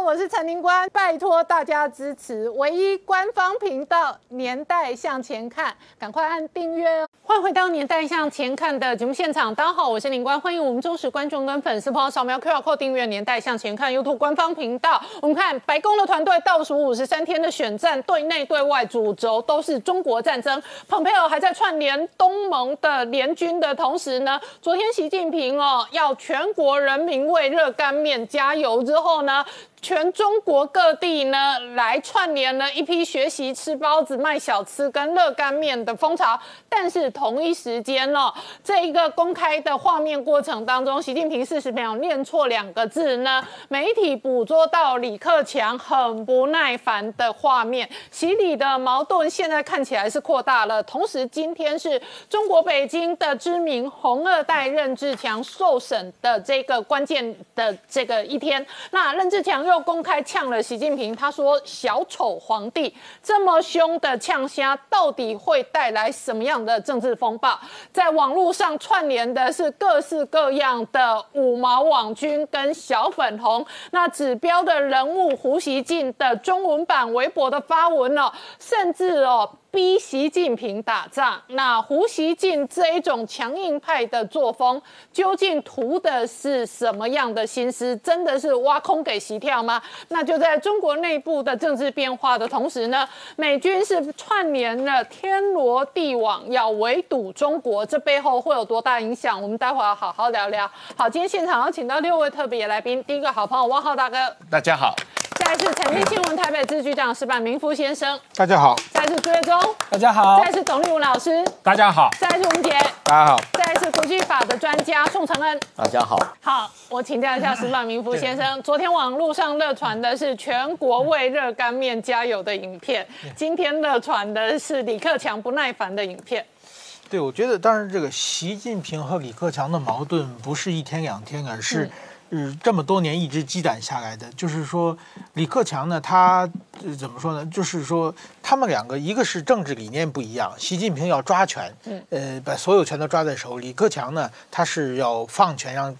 我是陈宁官，拜托大家支持唯一官方频道《年代向前看》，赶快按订阅哦。欢迎回到《年代向前看》的节目现场，大家好，我是宁官，欢迎我们忠实观众跟粉丝朋友扫描 QR Code 订阅《年代向前看》YouTube 官方频道。我们看白宫的团队倒数五十三天的选战，对内对外主轴都是中国战争。蓬佩奥还在串联东盟的联军的同时呢，昨天习近平哦要全国人民为热干面加油之后呢。全中国各地呢，来串联了一批学习吃包子、卖小吃跟热干面的风潮。但是同一时间呢，这一个公开的画面过程当中，习近平四十秒念错两个字呢，媒体捕捉到李克强很不耐烦的画面。习李的矛盾现在看起来是扩大了。同时，今天是中国北京的知名红二代任志强受审的这个关键的这个一天。那任志强。又公开呛了习近平，他说：“小丑皇帝这么凶的呛虾，到底会带来什么样的政治风暴？”在网络上串联的是各式各样的五毛网军跟小粉红，那指标的人物胡锡进的中文版微博的发文哦，甚至哦。逼习近平打仗，那胡锡进这一种强硬派的作风，究竟图的是什么样的心思？真的是挖空给习跳吗？那就在中国内部的政治变化的同时呢，美军是串联了天罗地网，要围堵中国，这背后会有多大影响？我们待会要好好聊聊。好，今天现场要请到六位特别来宾，第一个好朋友汪浩大哥，大家好。再是财经新闻台北支局长石板明夫先生，大家好；再是朱月忠，大家好；再是董立文老师，大家好；再是吴杰，大家好；再是国际法的专家宋承恩，大家好。好，我请教一下石板明夫先生，昨天网络上热传的是全国为热干面加油的影片，今天热传的是李克强不耐烦的影片。对，我觉得当然这个习近平和李克强的矛盾不是一天两天，而是。是这么多年一直积攒下来的，就是说，李克强呢，他怎么说呢？就是说，他们两个，一个是政治理念不一样，习近平要抓权，呃，把所有权都抓在手；李克强呢，他是要放权，让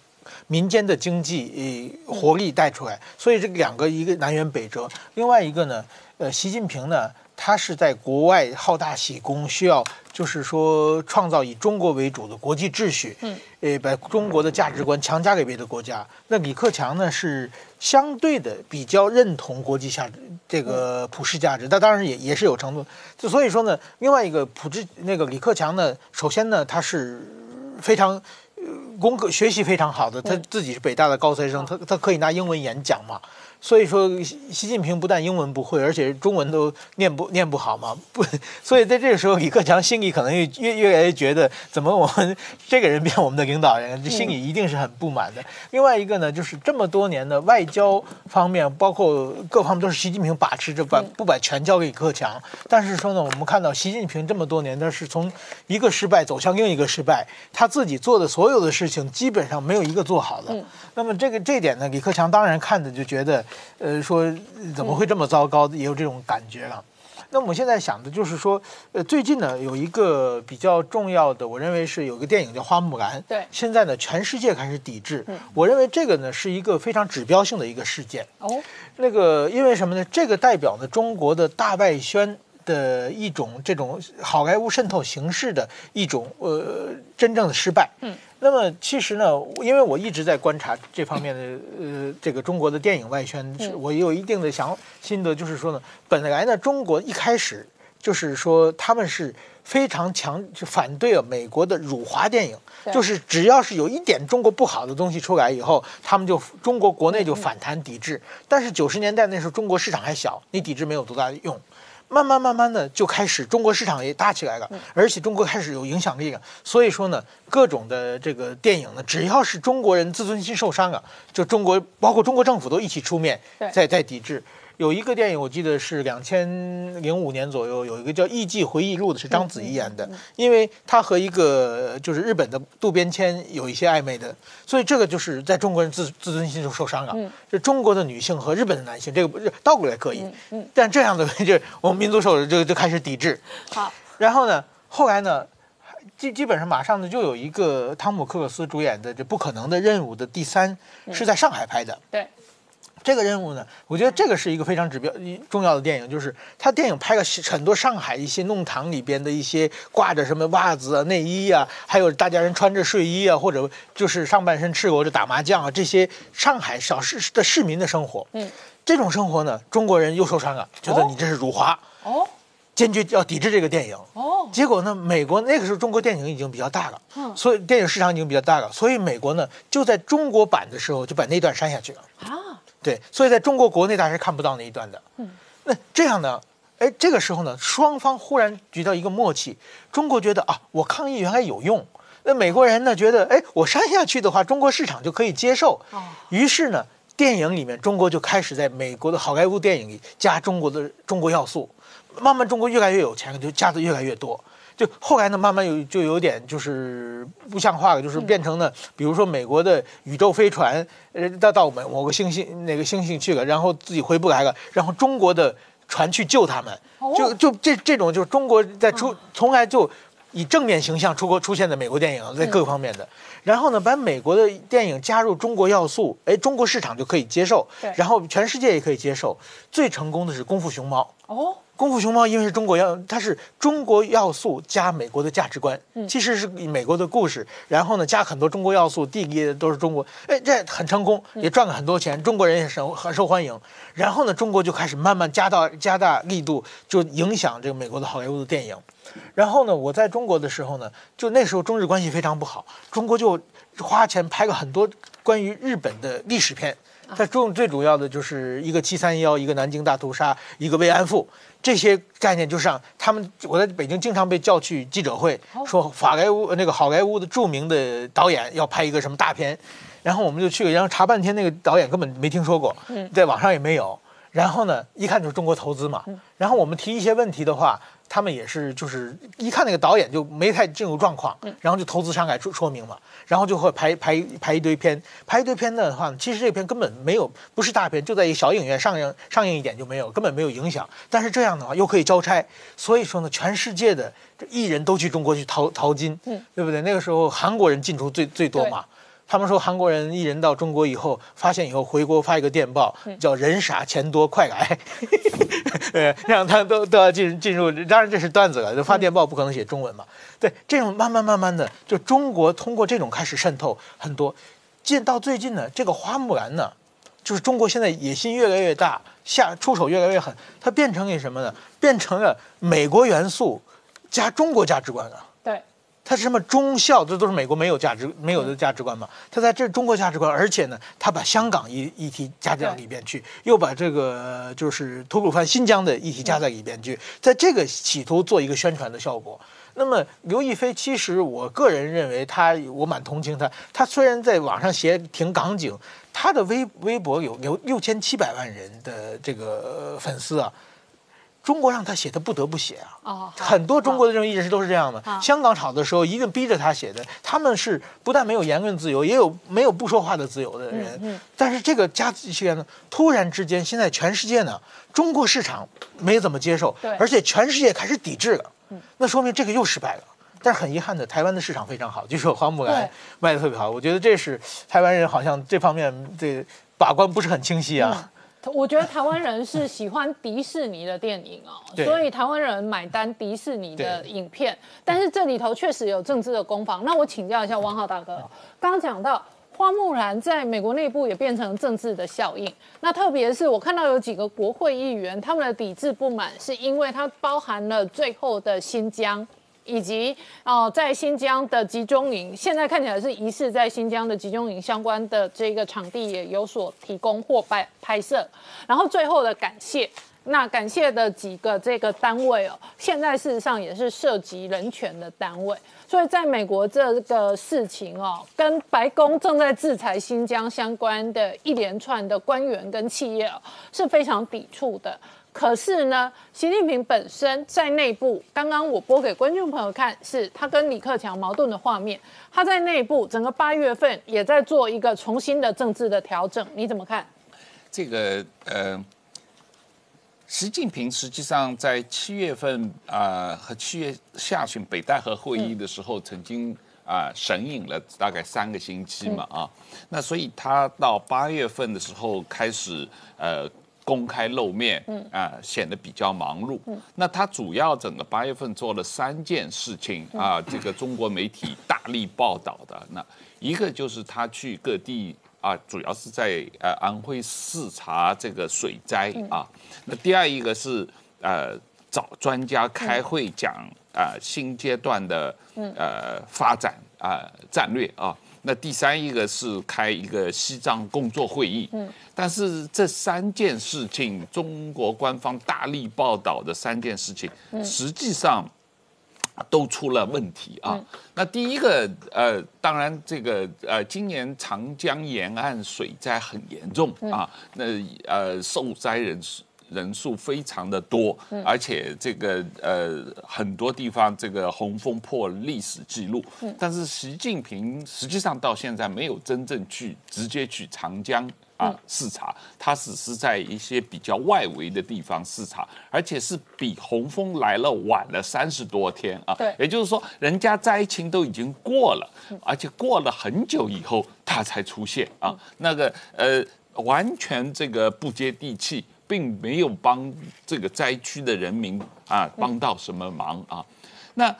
民间的经济呃活力带出来。所以这两个一个南辕北辙。另外一个呢，呃，习近平呢。他是在国外好大喜功，需要就是说创造以中国为主的国际秩序，嗯，呃，把中国的价值观强加给别的国家。那李克强呢是相对的比较认同国际价值这个普世价值，但当然也也是有程度。就所以说呢，另外一个普世那个李克强呢，首先呢他是非常功课学习非常好的，他自己是北大的高材生，他他可以拿英文演讲嘛。所以说，习近平不但英文不会，而且中文都念不念不好嘛。不，所以在这个时候，李克强心里可能越越越来越觉得，怎么我们这个人变我们的领导人，这心里一定是很不满的。另外一个呢，就是这么多年的外交方面，包括各方面都是习近平把持着，把不把权交给李克强。但是说呢，我们看到习近平这么多年，他是从一个失败走向另一个失败，他自己做的所有的事情，基本上没有一个做好的。那么这个这一点呢，李克强当然看着就觉得。呃，说怎么会这么糟糕？也有这种感觉了。那我们现在想的就是说，呃，最近呢有一个比较重要的，我认为是有个电影叫《花木兰》。对。现在呢，全世界开始抵制。嗯。我认为这个呢是一个非常指标性的一个事件。哦。那个因为什么呢？这个代表呢中国的大外宣的一种这种好莱坞渗透形式的一种呃真正的失败。嗯。那么其实呢，因为我一直在观察这方面的呃这个中国的电影外宣，我也有一定的想心得，就是说呢，本来呢中国一开始就是说他们是非常强就反对了美国的辱华电影，就是只要是有一点中国不好的东西出来以后，他们就中国国内就反弹抵制。但是九十年代那时候中国市场还小，你抵制没有多大用。慢慢慢慢的就开始，中国市场也大起来了，而且中国开始有影响力了。所以说呢，各种的这个电影呢，只要是中国人自尊心受伤了，就中国包括中国政府都一起出面，在在抵制。有一个电影，我记得是两千零五年左右，有一个叫《艺伎回忆录》的，是章子怡演的。因为她和一个就是日本的渡边谦有一些暧昧的，所以这个就是在中国人自自尊心就受伤了。就中国的女性和日本的男性，这个不是倒过来可以，但这样的就我们民族手就就开始抵制。好，然后呢，后来呢，基基本上马上呢就有一个汤姆克鲁斯主演的《这不可能的任务》的第三是在上海拍的。对。这个任务呢，我觉得这个是一个非常指标重要的电影，就是他电影拍了很多上海一些弄堂里边的一些挂着什么袜子啊、内衣啊，还有大家人穿着睡衣啊，或者就是上半身赤裸着打麻将啊，这些上海小市的市民的生活。嗯，这种生活呢，中国人又受伤了，觉得你这是辱华。哦。坚决要抵制这个电影哦，结果呢，美国那个时候中国电影已经比较大了，嗯，所以电影市场已经比较大了，所以美国呢就在中国版的时候就把那段删下去了啊，对，所以在中国国内大家是看不到那一段的，嗯，那这样呢，哎，这个时候呢，双方忽然举到一个默契，中国觉得啊，我抗议原来有用，那美国人呢觉得，哎，我删下去的话，中国市场就可以接受，哦，于是呢，电影里面中国就开始在美国的好莱坞电影里加中国的中国要素。慢慢中国越来越有钱，就加的越来越多。就后来呢，慢慢有就有点就是不像话了，就是变成了，比如说美国的宇宙飞船，呃，到到某某个星星哪个星星去了，然后自己回不来了，然后中国的船去救他们，就就这这种就是中国在出从来就以正面形象出国出现在美国电影在各个方面的，然后呢，把美国的电影加入中国要素，哎，中国市场就可以接受，然后全世界也可以接受。最成功的是《功夫熊猫》哦。功夫熊猫因为是中国要，它是中国要素加美国的价值观，其实是美国的故事，然后呢加很多中国要素，地理都是中国，哎，这很成功，也赚了很多钱，中国人也受很受欢迎。然后呢，中国就开始慢慢加大加大力度，就影响这个美国的好莱坞的电影。然后呢，我在中国的时候呢，就那时候中日关系非常不好，中国就花钱拍了很多关于日本的历史片。它中最主要的就是一个七三幺，一个南京大屠杀，一个慰安妇。这些概念就是让他们，我在北京经常被叫去记者会，说法莱坞那个好莱坞的著名的导演要拍一个什么大片，然后我们就去，然后查半天，那个导演根本没听说过，在网上也没有。然后呢，一看就是中国投资嘛。然后我们提一些问题的话。他们也是，就是一看那个导演就没太进入状况，然后就投资商来说说明嘛，然后就会排排排一堆片，排一堆片的话，其实这片根本没有，不是大片，就在一小影院上映上映一点就没有，根本没有影响。但是这样的话又可以交差，所以说呢，全世界的艺人都去中国去淘淘金，对不对？那个时候韩国人进出最最多嘛。他们说韩国人艺人到中国以后，发现以后回国发一个电报，叫人傻钱多快来，呃，让他都都要进进入。当然这是段子了，就发电报不可能写中文嘛。对，这种慢慢慢慢的，就中国通过这种开始渗透很多。近到最近呢，这个花木兰呢，就是中国现在野心越来越大，下出手越来越狠，它变成了什么呢？变成了美国元素加中国价值观了。他是什么忠孝？这都是美国没有价值、没有的价值观嘛？他在这中国价值观，而且呢，他把香港议议题加到里边去，又把这个就是吐鲁番、新疆的议题加在里边去，在这个企图做一个宣传的效果。那么刘亦菲，其实我个人认为她，我蛮同情她。她虽然在网上写挺港警，她的微微博有有六千七百万人的这个粉丝啊。中国让他写，他不得不写啊！很多中国的这种艺人是都是这样的。香港吵的时候，一定逼着他写的。他们是不但没有言论自由，也有没有不说话的自由的人。但是这个加这些呢，突然之间，现在全世界呢，中国市场没怎么接受，而且全世界开始抵制了。那说明这个又失败了。但是很遗憾的，台湾的市场非常好，据说花木兰卖的特别好。我觉得这是台湾人好像这方面这把关不是很清晰啊。我觉得台湾人是喜欢迪士尼的电影哦，所以台湾人买单迪士尼的影片。但是这里头确实有政治的攻防。那我请教一下汪浩大哥，刚刚讲到花木兰在美国内部也变成政治的效应。那特别是我看到有几个国会议员，他们的抵制不满是因为它包含了最后的新疆。以及哦，在新疆的集中营，现在看起来是疑似在新疆的集中营相关的这个场地也有所提供或拍拍摄。然后最后的感谢，那感谢的几个这个单位哦，现在事实上也是涉及人权的单位。所以在美国这个事情哦，跟白宫正在制裁新疆相关的一连串的官员跟企业哦，是非常抵触的。可是呢，习近平本身在内部，刚刚我播给观众朋友看，是他跟李克强矛盾的画面。他在内部整个八月份也在做一个重新的政治的调整，你怎么看？这个呃，习近平实际上在七月份啊和七月下旬北戴河会议的时候，曾经啊神隐了大概三个星期嘛啊，那所以他到八月份的时候开始呃公开露面，嗯啊显得比较忙碌。那他主要整个八月份做了三件事情啊，这个中国媒体大力报道的。那一个就是他去各地啊，主要是在呃安徽视察这个水灾啊。那第二一个是呃找专家开会讲啊新阶段的呃发展啊战略啊。那第三一个是开一个西藏工作会议。嗯。但是这三件事情，中国官方大力报道的三件事情，实际上。都出了问题啊！那第一个，呃，当然这个，呃，今年长江沿岸水灾很严重啊，那呃，受灾人数人数非常的多，而且这个呃很多地方这个洪峰破历史记录，但是习近平实际上到现在没有真正去直接去长江。啊，视察，他只是在一些比较外围的地方视察，而且是比洪峰来了晚了三十多天啊。对，也就是说，人家灾情都已经过了，而且过了很久以后，他才出现啊。那个呃，完全这个不接地气，并没有帮这个灾区的人民啊帮到什么忙啊。那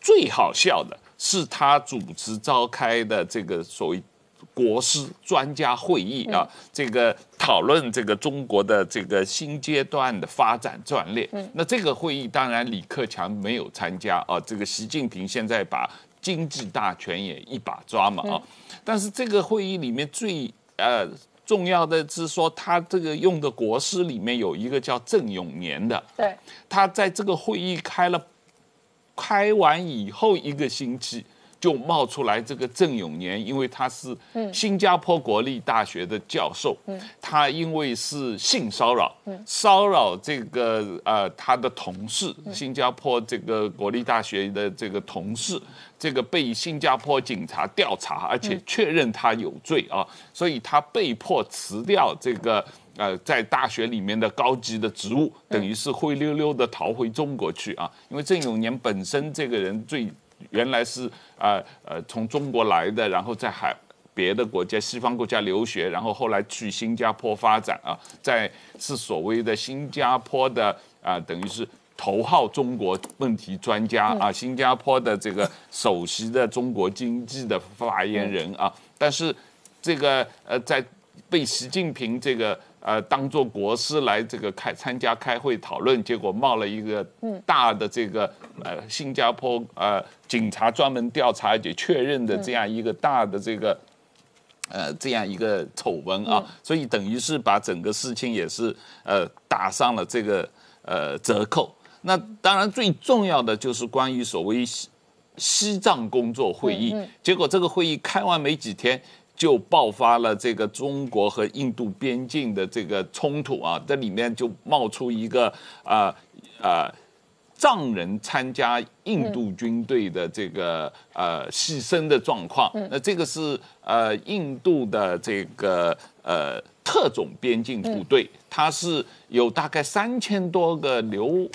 最好笑的是，他主持召开的这个所谓。国师专家会议啊，这个讨论这个中国的这个新阶段的发展战略。那这个会议当然李克强没有参加啊。这个习近平现在把经济大权也一把抓嘛啊。但是这个会议里面最呃重要的是说，他这个用的国师里面有一个叫郑永年的。对。他在这个会议开了，开完以后一个星期。就冒出来这个郑永年，因为他是新加坡国立大学的教授，他因为是性骚扰，骚扰这个呃他的同事，新加坡这个国立大学的这个同事，这个被新加坡警察调查，而且确认他有罪啊，所以他被迫辞掉这个呃在大学里面的高级的职务，等于是灰溜溜的逃回中国去啊，因为郑永年本身这个人最。原来是啊呃从中国来的，然后在海别的国家西方国家留学，然后后来去新加坡发展啊，在是所谓的新加坡的啊等于是头号中国问题专家啊，新加坡的这个首席的中国经济的发言人啊，但是这个呃在被习近平这个。呃，当做国师来这个开参加开会讨论，结果冒了一个大的这个呃新加坡呃警察专门调查且确认的这样一个大的这个呃这样一个丑闻啊，所以等于是把整个事情也是呃打上了这个呃折扣。那当然最重要的就是关于所谓西西藏工作会议，结果这个会议开完没几天。就爆发了这个中国和印度边境的这个冲突啊，这里面就冒出一个啊啊藏人参加印度军队的这个呃牺牲的状况。那这个是呃印度的这个呃特种边境部队，它是有大概三千多个流。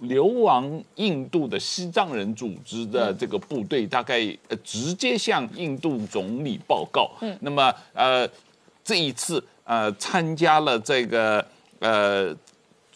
流亡印度的西藏人组织的这个部队，大概呃直接向印度总理报告。嗯，那么呃这一次呃参加了这个呃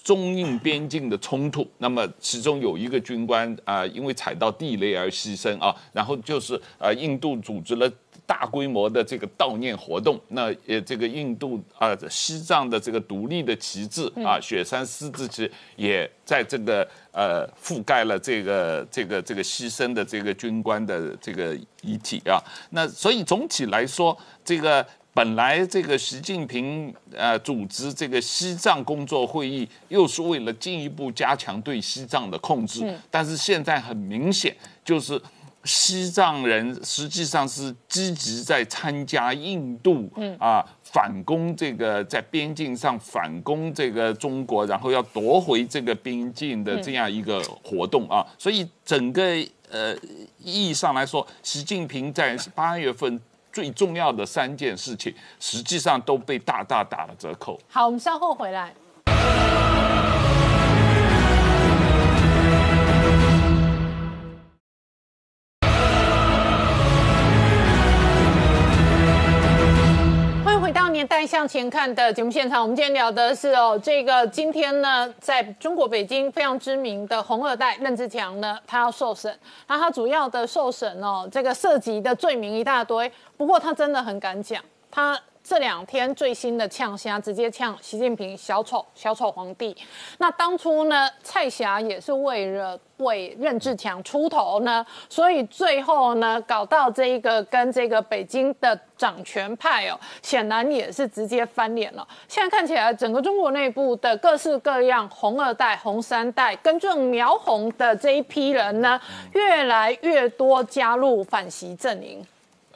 中印边境的冲突，那么其中有一个军官啊因为踩到地雷而牺牲啊，然后就是呃印度组织了。大规模的这个悼念活动，那呃，这个印度啊，西藏的这个独立的旗帜啊，雪山狮子旗也在这个呃覆盖了这个这个这个牺牲的这个军官的这个遗体啊。那所以总体来说，这个本来这个习近平呃组织这个西藏工作会议，又是为了进一步加强对西藏的控制，但是现在很明显就是。西藏人实际上是积极在参加印度啊反攻这个在边境上反攻这个中国，然后要夺回这个边境的这样一个活动啊，所以整个呃意义上来说，习近平在八月份最重要的三件事情，实际上都被大大打了折扣。好，我们稍后回来。带向前看的节目现场，我们今天聊的是哦，这个今天呢，在中国北京非常知名的红二代任志强呢，他要受审，那他主要的受审哦，这个涉及的罪名一大堆，不过他真的很敢讲，他。这两天最新的呛虾，直接呛习近平小丑小丑皇帝。那当初呢，蔡霞也是为了为任志强出头呢，所以最后呢，搞到这一个跟这个北京的掌权派哦，显然也是直接翻脸了。现在看起来，整个中国内部的各式各样红二代、红三代，跟这种苗红的这一批人呢，越来越多加入反习阵营。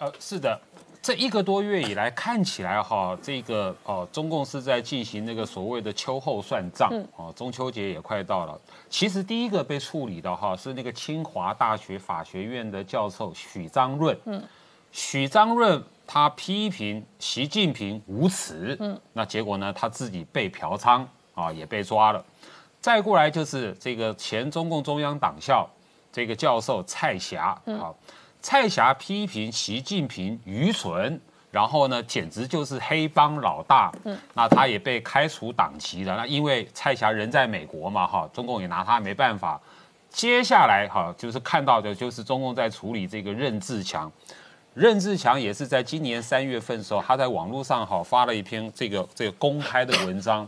呃，是的。这一个多月以来，看起来哈，这个哦，中共是在进行那个所谓的秋后算账哦，中秋节也快到了。其实第一个被处理的哈是那个清华大学法学院的教授许章润。嗯，许章润他批评习近平无耻。嗯，那结果呢，他自己被嫖娼啊，也被抓了。再过来就是这个前中共中央党校这个教授蔡霞啊。蔡霞批评习近平愚蠢，然后呢，简直就是黑帮老大。嗯，那他也被开除党籍了。那因为蔡霞人在美国嘛，哈，中共也拿他没办法。接下来哈，就是看到的就是中共在处理这个任志强。任志强也是在今年三月份的时候，他在网络上哈发了一篇这个这个公开的文章，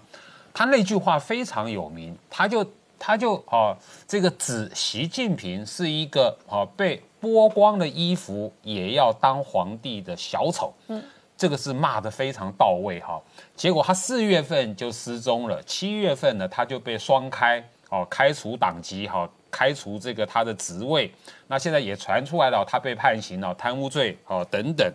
他那句话非常有名，他就他就啊这个指习近平是一个啊被。剥光的衣服也要当皇帝的小丑，嗯，这个是骂的非常到位哈。结果他四月份就失踪了，七月份呢他就被双开，哦，开除党籍，哈，开除这个他的职位。那现在也传出来了，他被判刑了，贪污罪，哦，等等。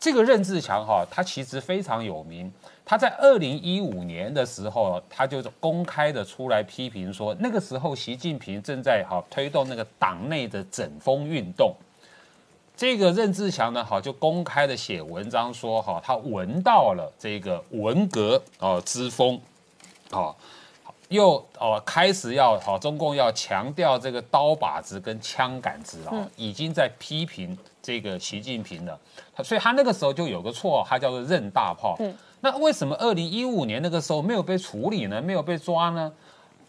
这个任志强哈，他其实非常有名。他在二零一五年的时候，他就公开的出来批评说，那个时候习近平正在好推动那个党内的整风运动。这个任志强呢，好就公开的写文章说，哈，他闻到了这个文革哦之风，哦，又哦开始要好中共要强调这个刀把子跟枪杆子啊，已经在批评这个习近平了。所以他那个时候就有个错，他叫做任大炮。那为什么二零一五年那个时候没有被处理呢？没有被抓呢？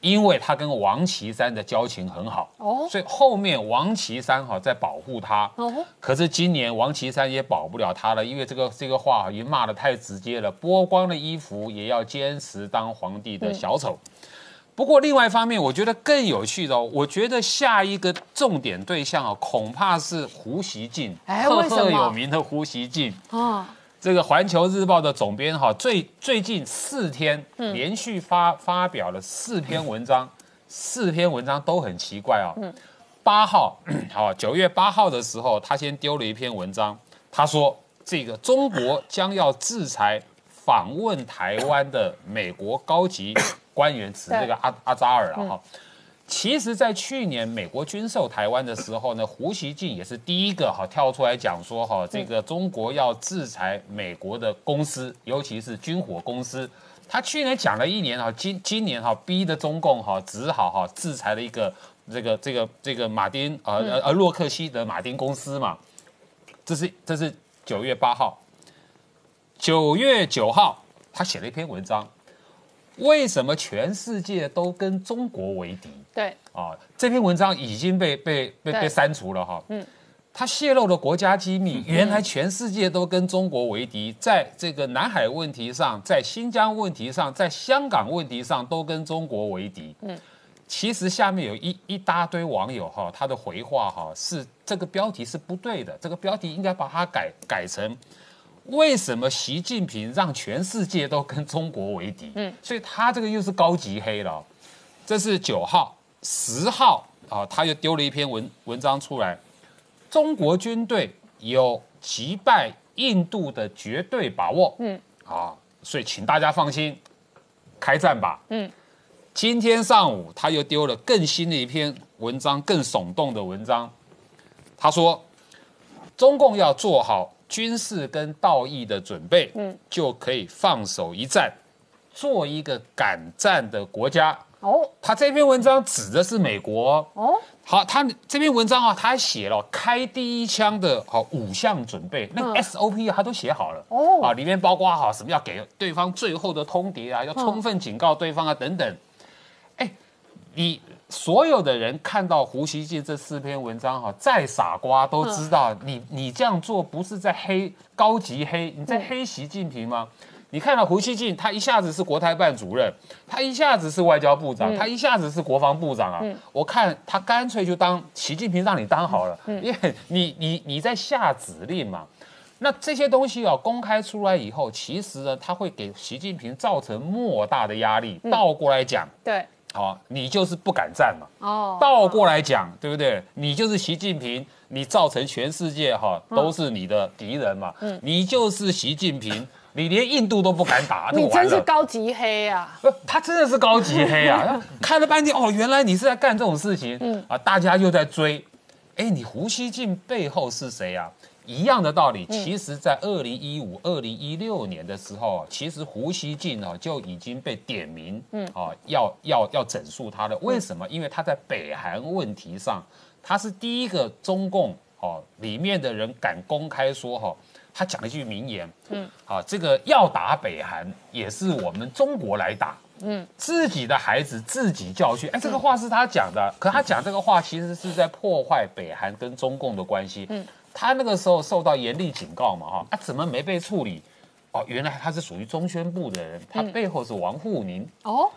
因为他跟王岐山的交情很好哦，所以后面王岐山哈在保护他哦。可是今年王岐山也保不了他了，因为这个这个话已经骂得太直接了，剥光了衣服也要坚持当皇帝的小丑。不过另外一方面，我觉得更有趣的，我觉得下一个重点对象啊，恐怕是胡锡进，赫赫有名的胡锡进啊。这个《环球日报》的总编哈，最最近四天连续发发表了四篇文章，四篇文章都很奇怪哦。八号，好，九月八号的时候，他先丢了一篇文章，他说这个中国将要制裁访问台湾的美国高级官员，指这个阿阿扎尔了哈。其实，在去年美国军售台湾的时候呢，胡锡进也是第一个哈跳出来讲说哈，这个中国要制裁美国的公司，尤其是军火公司。他去年讲了一年哈，今今年哈逼的中共哈只好哈制裁了一个这个这个这个马丁呃呃洛克希德马丁公司嘛。这是这是九月八号，九月九号他写了一篇文章。为什么全世界都跟中国为敌？对啊，这篇文章已经被被被被删除了哈。嗯，他泄露了国家机密，原来全世界都跟中国为敌，在这个南海问题上，在新疆问题上，在香港问题上都跟中国为敌。嗯，其实下面有一一大堆网友哈，他的回话哈是这个标题是不对的，这个标题应该把它改改成。为什么习近平让全世界都跟中国为敌？嗯，所以他这个又是高级黑了。这是九号、十号啊，他又丢了一篇文文章出来。中国军队有击败印度的绝对把握。嗯，啊，所以请大家放心，开战吧。嗯，今天上午他又丢了更新的一篇文章，更耸动的文章。他说，中共要做好。军事跟道义的准备，嗯，就可以放手一战，做一个敢战的国家，哦他这篇文章指的是美国。哦，好，他这篇文章啊，他还写了开第一枪的好五项准备，那个嗯 SOP 啊他都写好了。哦啊，里面包括好什么要给对方最后的通牒啊，要充分警告对方啊等等。哎，你所有的人看到胡锡进这四篇文章哈，再傻瓜都知道你你这样做不是在黑高级黑，你在黑习近平吗？你看到胡锡进，他一下子是国台办主任，他一下子是外交部长，他一下子是国防部长啊。我看他干脆就当习近平让你当好了，因为你你你在下指令嘛。那这些东西啊，公开出来以后，其实呢，它会给习近平造成莫大的压力。倒过来讲，对，好、你就是不敢站嘛。哦，倒过来讲，对不对？你就是习近平，你造成全世界哈、都是你的敌人嘛。嗯你就是习近平，你连印度都不敢打，你真是。高级黑啊！呃他真的是高级黑啊！看了半天，哦，原来你是在干这种事情，啊，大家又在追。哎，你胡锡进背后是谁啊？一样的道理，其实，在二零一五、二零一六年的时候，其实胡锡进啊就已经被点名，嗯，啊，要要要整肃他了。为什么？因为他在北韩问题上，他是第一个中共哦里面的人敢公开说哈、他讲了一句名言，嗯，啊，这个要打北韩也是我们中国来打，嗯，自己的孩子自己教训，哎，这个话是他讲的，可他讲这个话其实是在破坏北韩跟中共的关系，嗯，他那个时候受到严厉警告嘛，哈，啊，怎么没被处理？哦，原来他是属于中宣部的人，他背后是王沪宁，哦，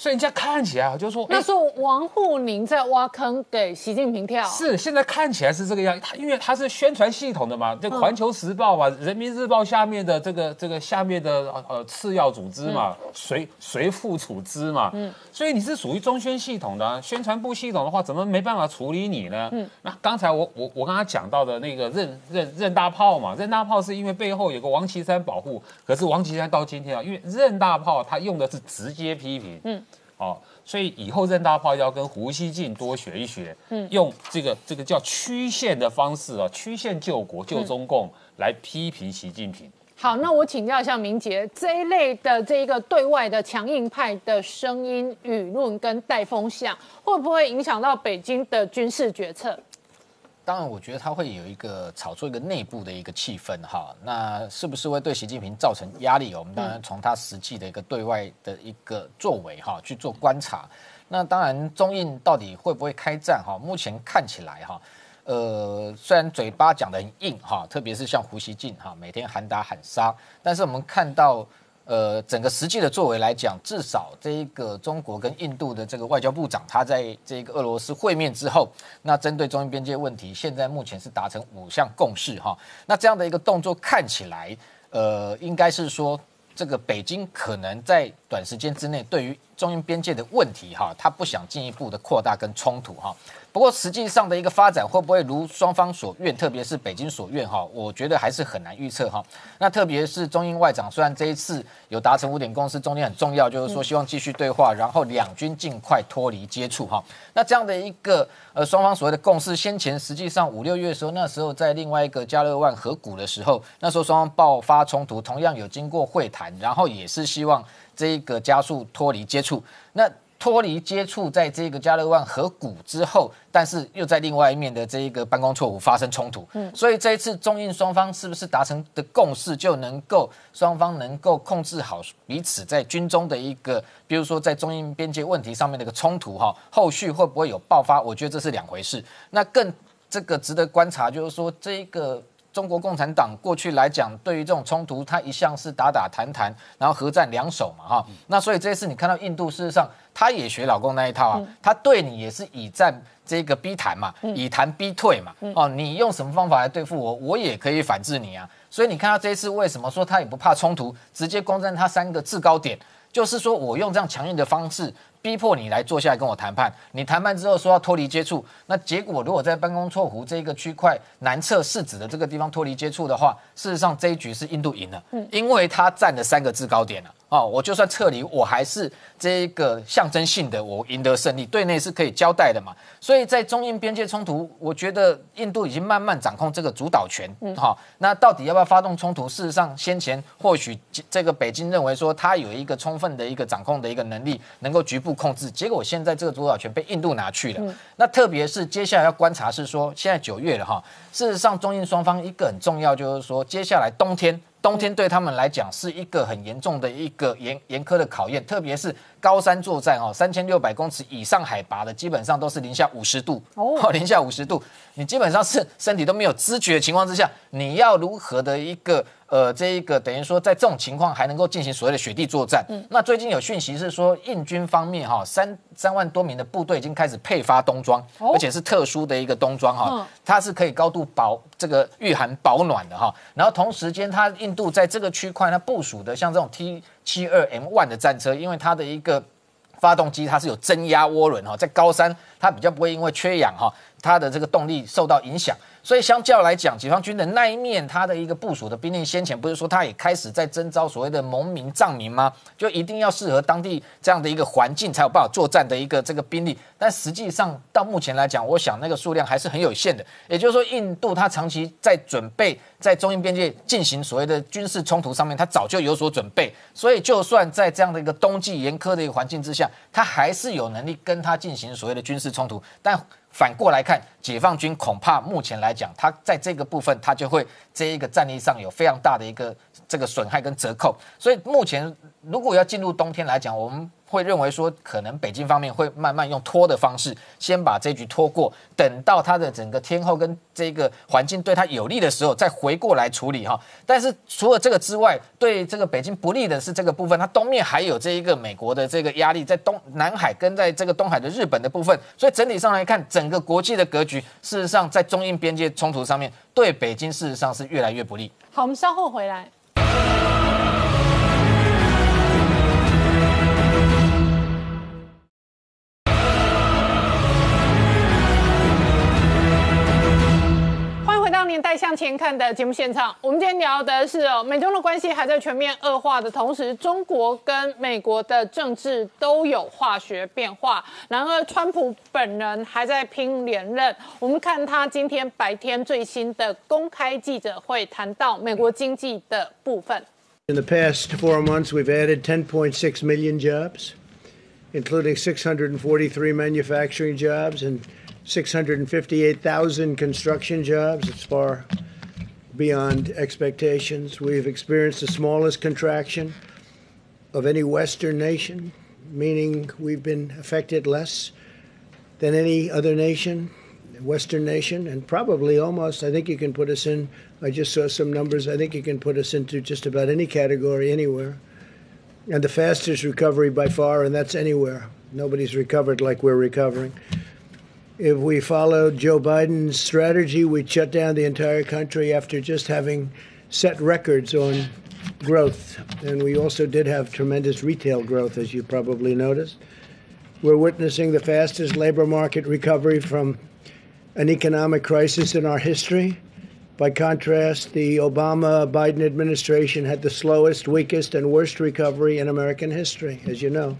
所以人家看起来啊就说，哎那是王沪宁在挖坑给习近平跳。是，现在看起来是这个样，他因为他是宣传系统的嘛，这《环球时报》嘛，人民日报》下面的这个这个下面的呃呃次要组织嘛，随随附处织嘛，嗯，所以你是属于中宣系统的啊、宣传部系统的话，怎么没办法处理你呢？嗯，那刚才我我我刚刚讲到的那个任任任大炮嘛，任大炮是因为背后有个王岐山保护，可是王岐山到今天啊，因为任大炮他用的是直接批评，嗯。哦，所以以后任大炮要跟胡锡进多学一学，嗯，用这个这个叫曲线的方式啊，曲线救国救中共来批评习近平。好，那我请教一下明杰，这一类的这一个对外的强硬派的声音、舆论跟带风向，会不会影响到北京的军事决策？当然，我觉得它会有一个炒作一个内部的一个气氛哈。那是不是会对习近平造成压力？我们当然从他实际的一个对外的一个作为哈去做观察。那当然，中印到底会不会开战哈？目前看起来哈，呃，虽然嘴巴讲得很硬哈，特别是像胡锡进哈，每天喊打喊杀，但是我们看到。呃，整个实际的作为来讲，至少这一个中国跟印度的这个外交部长，他在这个俄罗斯会面之后，那针对中印边界问题，现在目前是达成五项共识哈。那这样的一个动作看起来，呃，应该是说这个北京可能在短时间之内，对于中印边界的问题哈，他不想进一步的扩大跟冲突哈。不过实际上的一个发展会不会如双方所愿，特别是北京所愿哈，我觉得还是很难预测哈。那特别是中英外长，虽然这一次有达成五点共识，中间很重要，就是说希望继续对话，然后两军尽快脱离接触哈。那这样的一个呃双方所谓的共识，先前实际上五六月的时候，那时候在另外一个加勒万河谷的时候，那时候双方爆发冲突，同样有经过会谈，然后也是希望这一个加速脱离接触。那脱离接触，在这个加勒万河谷之后，但是又在另外一面的这一个办公错误发生冲突，嗯，所以这一次中印双方是不是达成的共识，就能够双方能够控制好彼此在军中的一个，比如说在中印边界问题上面的一个冲突哈，后续会不会有爆发？我觉得这是两回事。那更这个值得观察，就是说这一个。中国共产党过去来讲，对于这种冲突，它一向是打打谈谈，然后合战两手嘛，哈。那所以这次你看到印度，事实上他也学老公那一套啊，他对你也是以战这个逼谈嘛，以谈逼退嘛。哦，你用什么方法来对付我，我也可以反制你啊。所以你看到这一次为什么说他也不怕冲突，直接攻占他三个制高点，就是说我用这样强硬的方式。逼迫你来坐下来跟我谈判，你谈判之后说要脱离接触，那结果如果在办公错湖这个区块南侧市指的这个地方脱离接触的话，事实上这一局是印度赢了，嗯，因为他占了三个制高点了，哦，我就算撤离，我还是这个象征性的我赢得胜利，对内是可以交代的嘛，所以在中印边界冲突，我觉得印度已经慢慢掌控这个主导权，嗯，好，那到底要不要发动冲突？事实上，先前或许这个北京认为说他有一个充分的一个掌控的一个能力，能够局部。部控制，结果现在这个主导权被印度拿去了。那特别是接下来要观察是说，现在九月了哈，事实上中印双方一个很重要就是说，接下来冬天。冬天对他们来讲是一个很严重的一个严严苛的考验，特别是高山作战哦，三千六百公尺以上海拔的，基本上都是零下五十度哦，零下五十度，你基本上是 身体都没有知觉的情况之下，你要如何的一个呃，这一个等于说在这种情况还能够进行所谓的雪地作战？嗯，那最近有讯息是说，印军方面哈，三三万多名的部队已经开始配发冬装，而且是特殊的一个冬装哈，它是可以高度保这个御寒保暖的哈，然后同时间它印印度在这个区块，它部署的像这种 T 七二 M one 的战车，因为它的一个发动机它是有增压涡轮哈，在高山它比较不会因为缺氧哈，它的这个动力受到影响。所以相较来讲，解放军的那一面，他的一个部署的兵力，先前不是说他也开始在征召所谓的农民藏民吗？就一定要适合当地这样的一个环境，才有办法作战的一个这个兵力。但实际上到目前来讲，我想那个数量还是很有限的。也就是说，印度它长期在准备在中印边界进行所谓的军事冲突上面，它早就有所准备。所以，就算在这样的一个冬季严苛的一个环境之下，它还是有能力跟它进行所谓的军事冲突。但反过来看，解放军恐怕目前来讲，他在这个部分，他就会这一个战力上有非常大的一个这个损害跟折扣。所以目前如果要进入冬天来讲，我们。会认为说，可能北京方面会慢慢用拖的方式，先把这局拖过，等到它的整个天后跟这个环境对它有利的时候，再回过来处理哈。但是除了这个之外，对这个北京不利的是这个部分，它东面还有这一个美国的这个压力，在东南海跟在这个东海的日本的部分，所以整体上来看，整个国际的格局，事实上在中印边界冲突上面，对北京事实上是越来越不利。好，我们稍后回来。Oh! 年代向前看的节目现场，我们今天聊的是哦，美中的关系还在全面恶化的同时，中国跟美国的政治都有化学变化。然而，川普本人还在拼连任。我们看他今天白天最新的公开记者会，谈到美国经济的部分。In the past four months, we've added 10.6 million jobs, including 643 manufacturing jobs and 658,000 construction jobs. It's far beyond expectations. We've experienced the smallest contraction of any Western nation, meaning we've been affected less than any other nation, Western nation, and probably almost, I think you can put us in, I just saw some numbers, I think you can put us into just about any category anywhere. And the fastest recovery by far, and that's anywhere. Nobody's recovered like we're recovering. If we followed Joe Biden's strategy, we'd shut down the entire country after just having set records on growth. And we also did have tremendous retail growth, as you probably noticed. We're witnessing the fastest labor market recovery from an economic crisis in our history. By contrast, the Obama Biden administration had the slowest, weakest, and worst recovery in American history, as you know.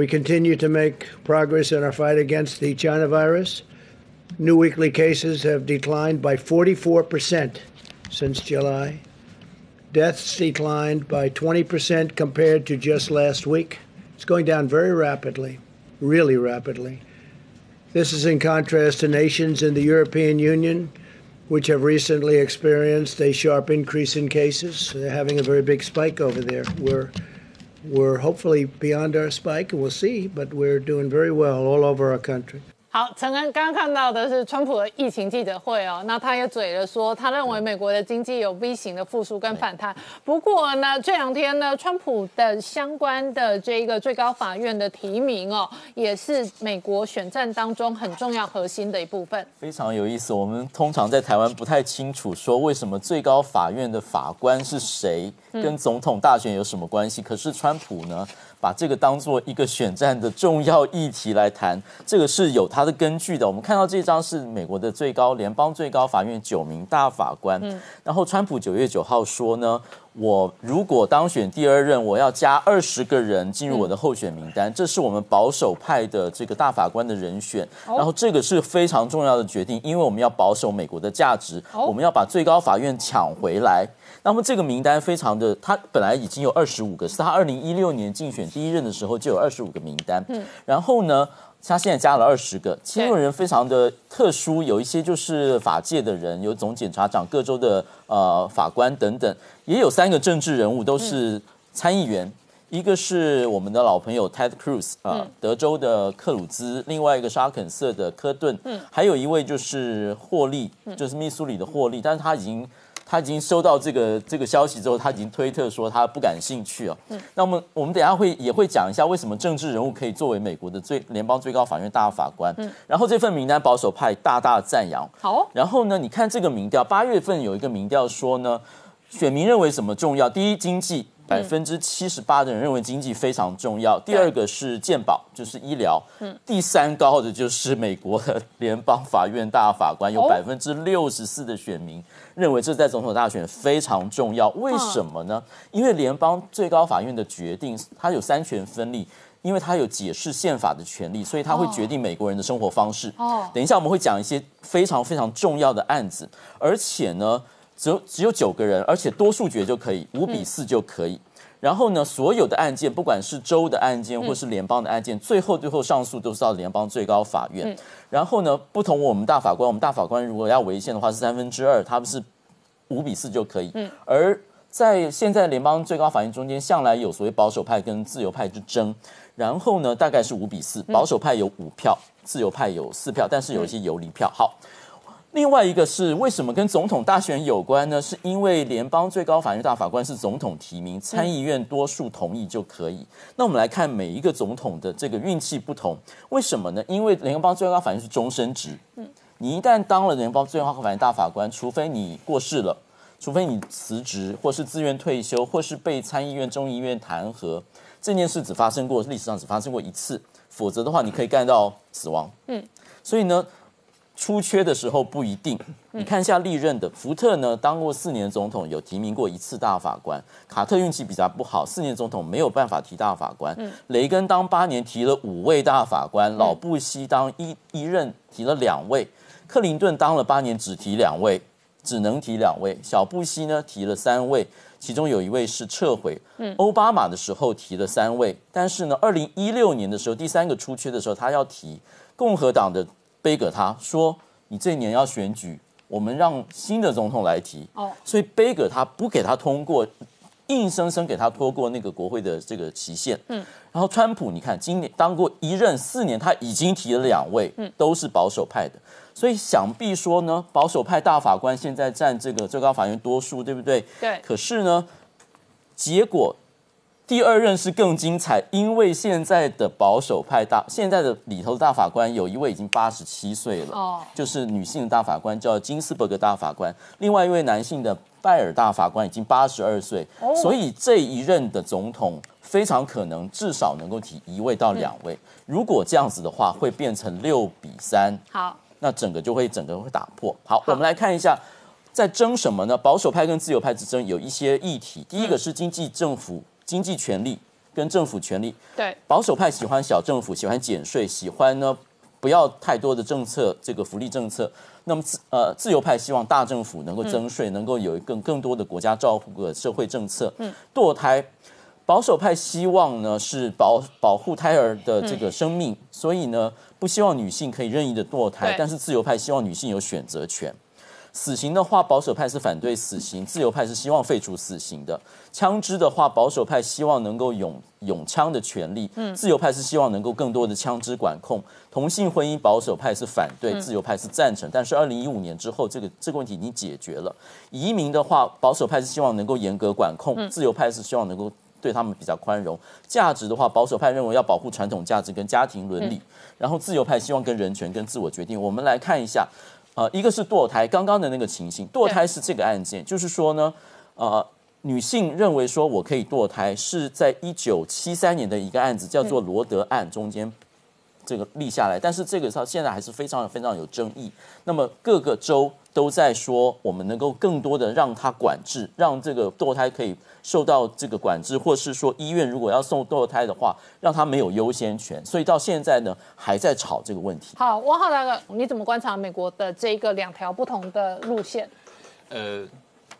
We continue to make progress in our fight against the China virus. New weekly cases have declined by 44% since July. Deaths declined by 20% compared to just last week. It's going down very rapidly, really rapidly. This is in contrast to nations in the European Union, which have recently experienced a sharp increase in cases. They're having a very big spike over there. We're we're hopefully beyond our spike, and we'll see, but we're doing very well all over our country. 好，陈恩刚刚看到的是川普的疫情记者会哦，那他也嘴了说，他认为美国的经济有 V 型的复苏跟反弹。不过呢，这两天呢，川普的相关的这一个最高法院的提名哦，也是美国选战当中很重要核心的一部分。非常有意思，我们通常在台湾不太清楚说为什么最高法院的法官是谁，跟总统大选有什么关系？可是川普呢？把这个当做一个选战的重要议题来谈，这个是有它的根据的。我们看到这张是美国的最高联邦最高法院九名大法官，然后川普九月九号说呢，我如果当选第二任，我要加二十个人进入我的候选名单，这是我们保守派的这个大法官的人选。然后这个是非常重要的决定，因为我们要保守美国的价值，我们要把最高法院抢回来。那么这个名单非常的，他本来已经有二十五个，是他二零一六年竞选第一任的时候就有二十五个名单。嗯，然后呢？他现在加了二十个，其中人非常的特殊，有一些就是法界的人，有总检察长、各州的呃法官等等，也有三个政治人物都是参议员，一个是我们的老朋友 Ted Cruz 啊，德州的克鲁兹，另外一个是阿肯色的科顿，嗯，还有一位就是霍利，就是密苏里的霍利，但是他已经。他已经收到这个这个消息之后，他已经推特说他不感兴趣了。嗯，那么我们等下会也会讲一下为什么政治人物可以作为美国的最联邦最高法院大法官。嗯，然后这份名单保守派大大赞扬。好，然后呢，你看这个民调，八月份有一个民调说呢，选民认为什么重要？第一，经济。百分之七十八的人认为经济非常重要。第二个是健保，就是医疗。嗯，第三高的就是美国的联邦法院大法官，有百分之六十四的选民认为这在总统大选非常重要。为什么呢？因为联邦最高法院的决定，它有三权分立，因为它有解释宪法的权利，所以它会决定美国人的生活方式。哦，等一下我们会讲一些非常非常重要的案子，而且呢。只有只有九个人，而且多数决就可以，五比四就可以。然后呢，所有的案件，不管是州的案件或是联邦的案件，最后最后上诉都是到联邦最高法院。然后呢，不同我们大法官，我们大法官如果要违宪的话是三分之二，他们是五比四就可以。嗯而在现在联邦最高法院中间，向来有所谓保守派跟自由派之争。然后呢，大概是五比四，保守派有五票，自由派有四票，但是有一些游离票。好。另外一个是为什么跟总统大选有关呢？是因为联邦最高法院大法官是总统提名，参议院多数同意就可以。那我们来看每一个总统的这个运气不同，为什么呢？因为联邦最高法院是终身职，嗯，你一旦当了联邦最高法院大法官，除非你过世了，除非你辞职或是自愿退休，或是被参议院、众议院弹劾，这件事只发生过历史上只发生过一次，否则的话你可以干到死亡，嗯，所以呢。出缺的时候不一定，你看一下历任的福特呢，当过四年总统，有提名过一次大法官。卡特运气比较不好，四年总统没有办法提大法官。雷根当八年提了五位大法官，老布希当一一任提了两位，克林顿当了八年只提两位，只能提两位。小布希呢提了三位，其中有一位是撤回。奥巴马的时候提了三位，但是呢，二零一六年的时候第三个出缺的时候，他要提共和党的。背给他说：“你这一年要选举，我们让新的总统来提。”哦，所以背给他不给他通过，硬生生给他拖过那个国会的这个期限。嗯，然后川普，你看今年当过一任四年，他已经提了两位，嗯，都是保守派的，所以想必说呢，保守派大法官现在占这个最高法院多数，对不对？对。可是呢，结果。第二任是更精彩，因为现在的保守派大，现在的里头的大法官有一位已经八十七岁了，哦，就是女性的大法官叫金斯伯格大法官，另外一位男性的拜尔大法官已经八十二岁，所以这一任的总统非常可能至少能够提一位到两位，如果这样子的话，会变成六比三，好，那整个就会整个会打破。好，我们来看一下，在争什么呢？保守派跟自由派之争有一些议题，第一个是经济政府。经济权力跟政府权力，对保守派喜欢小政府，喜欢减税，喜欢呢不要太多的政策，这个福利政策。那么自呃自由派希望大政府能够增税，能够有更更多的国家照顾的社会政策。嗯，堕胎，保守派希望呢是保保护胎儿的这个生命，所以呢不希望女性可以任意的堕胎，但是自由派希望女性有选择权。死刑的话，保守派是反对死刑，自由派是希望废除死刑的。枪支的话，保守派希望能够拥拥枪的权利，嗯，自由派是希望能够更多的枪支管控。同性婚姻，保守派是反对，自由派是赞成。但是二零一五年之后，这个这个问题已经解决了。移民的话，保守派是希望能够严格管控，自由派是希望能够对他们比较宽容。价值的话，保守派认为要保护传统价值跟家庭伦理，然后自由派希望跟人权跟自我决定。我们来看一下。呃，一个是堕胎，刚刚的那个情形，堕胎是这个案件，就是说呢，呃，女性认为说我可以堕胎，是在一九七三年的一个案子，叫做罗德案中间这个立下来，但是这个到现在还是非常非常有争议。那么各个州都在说，我们能够更多的让他管制，让这个堕胎可以受到这个管制，或是说医院如果要送堕胎的话，让他没有优先权。所以到现在呢，还在吵这个问题。好，汪浩大哥，你怎么观察美国的这个两条不同的路线？呃，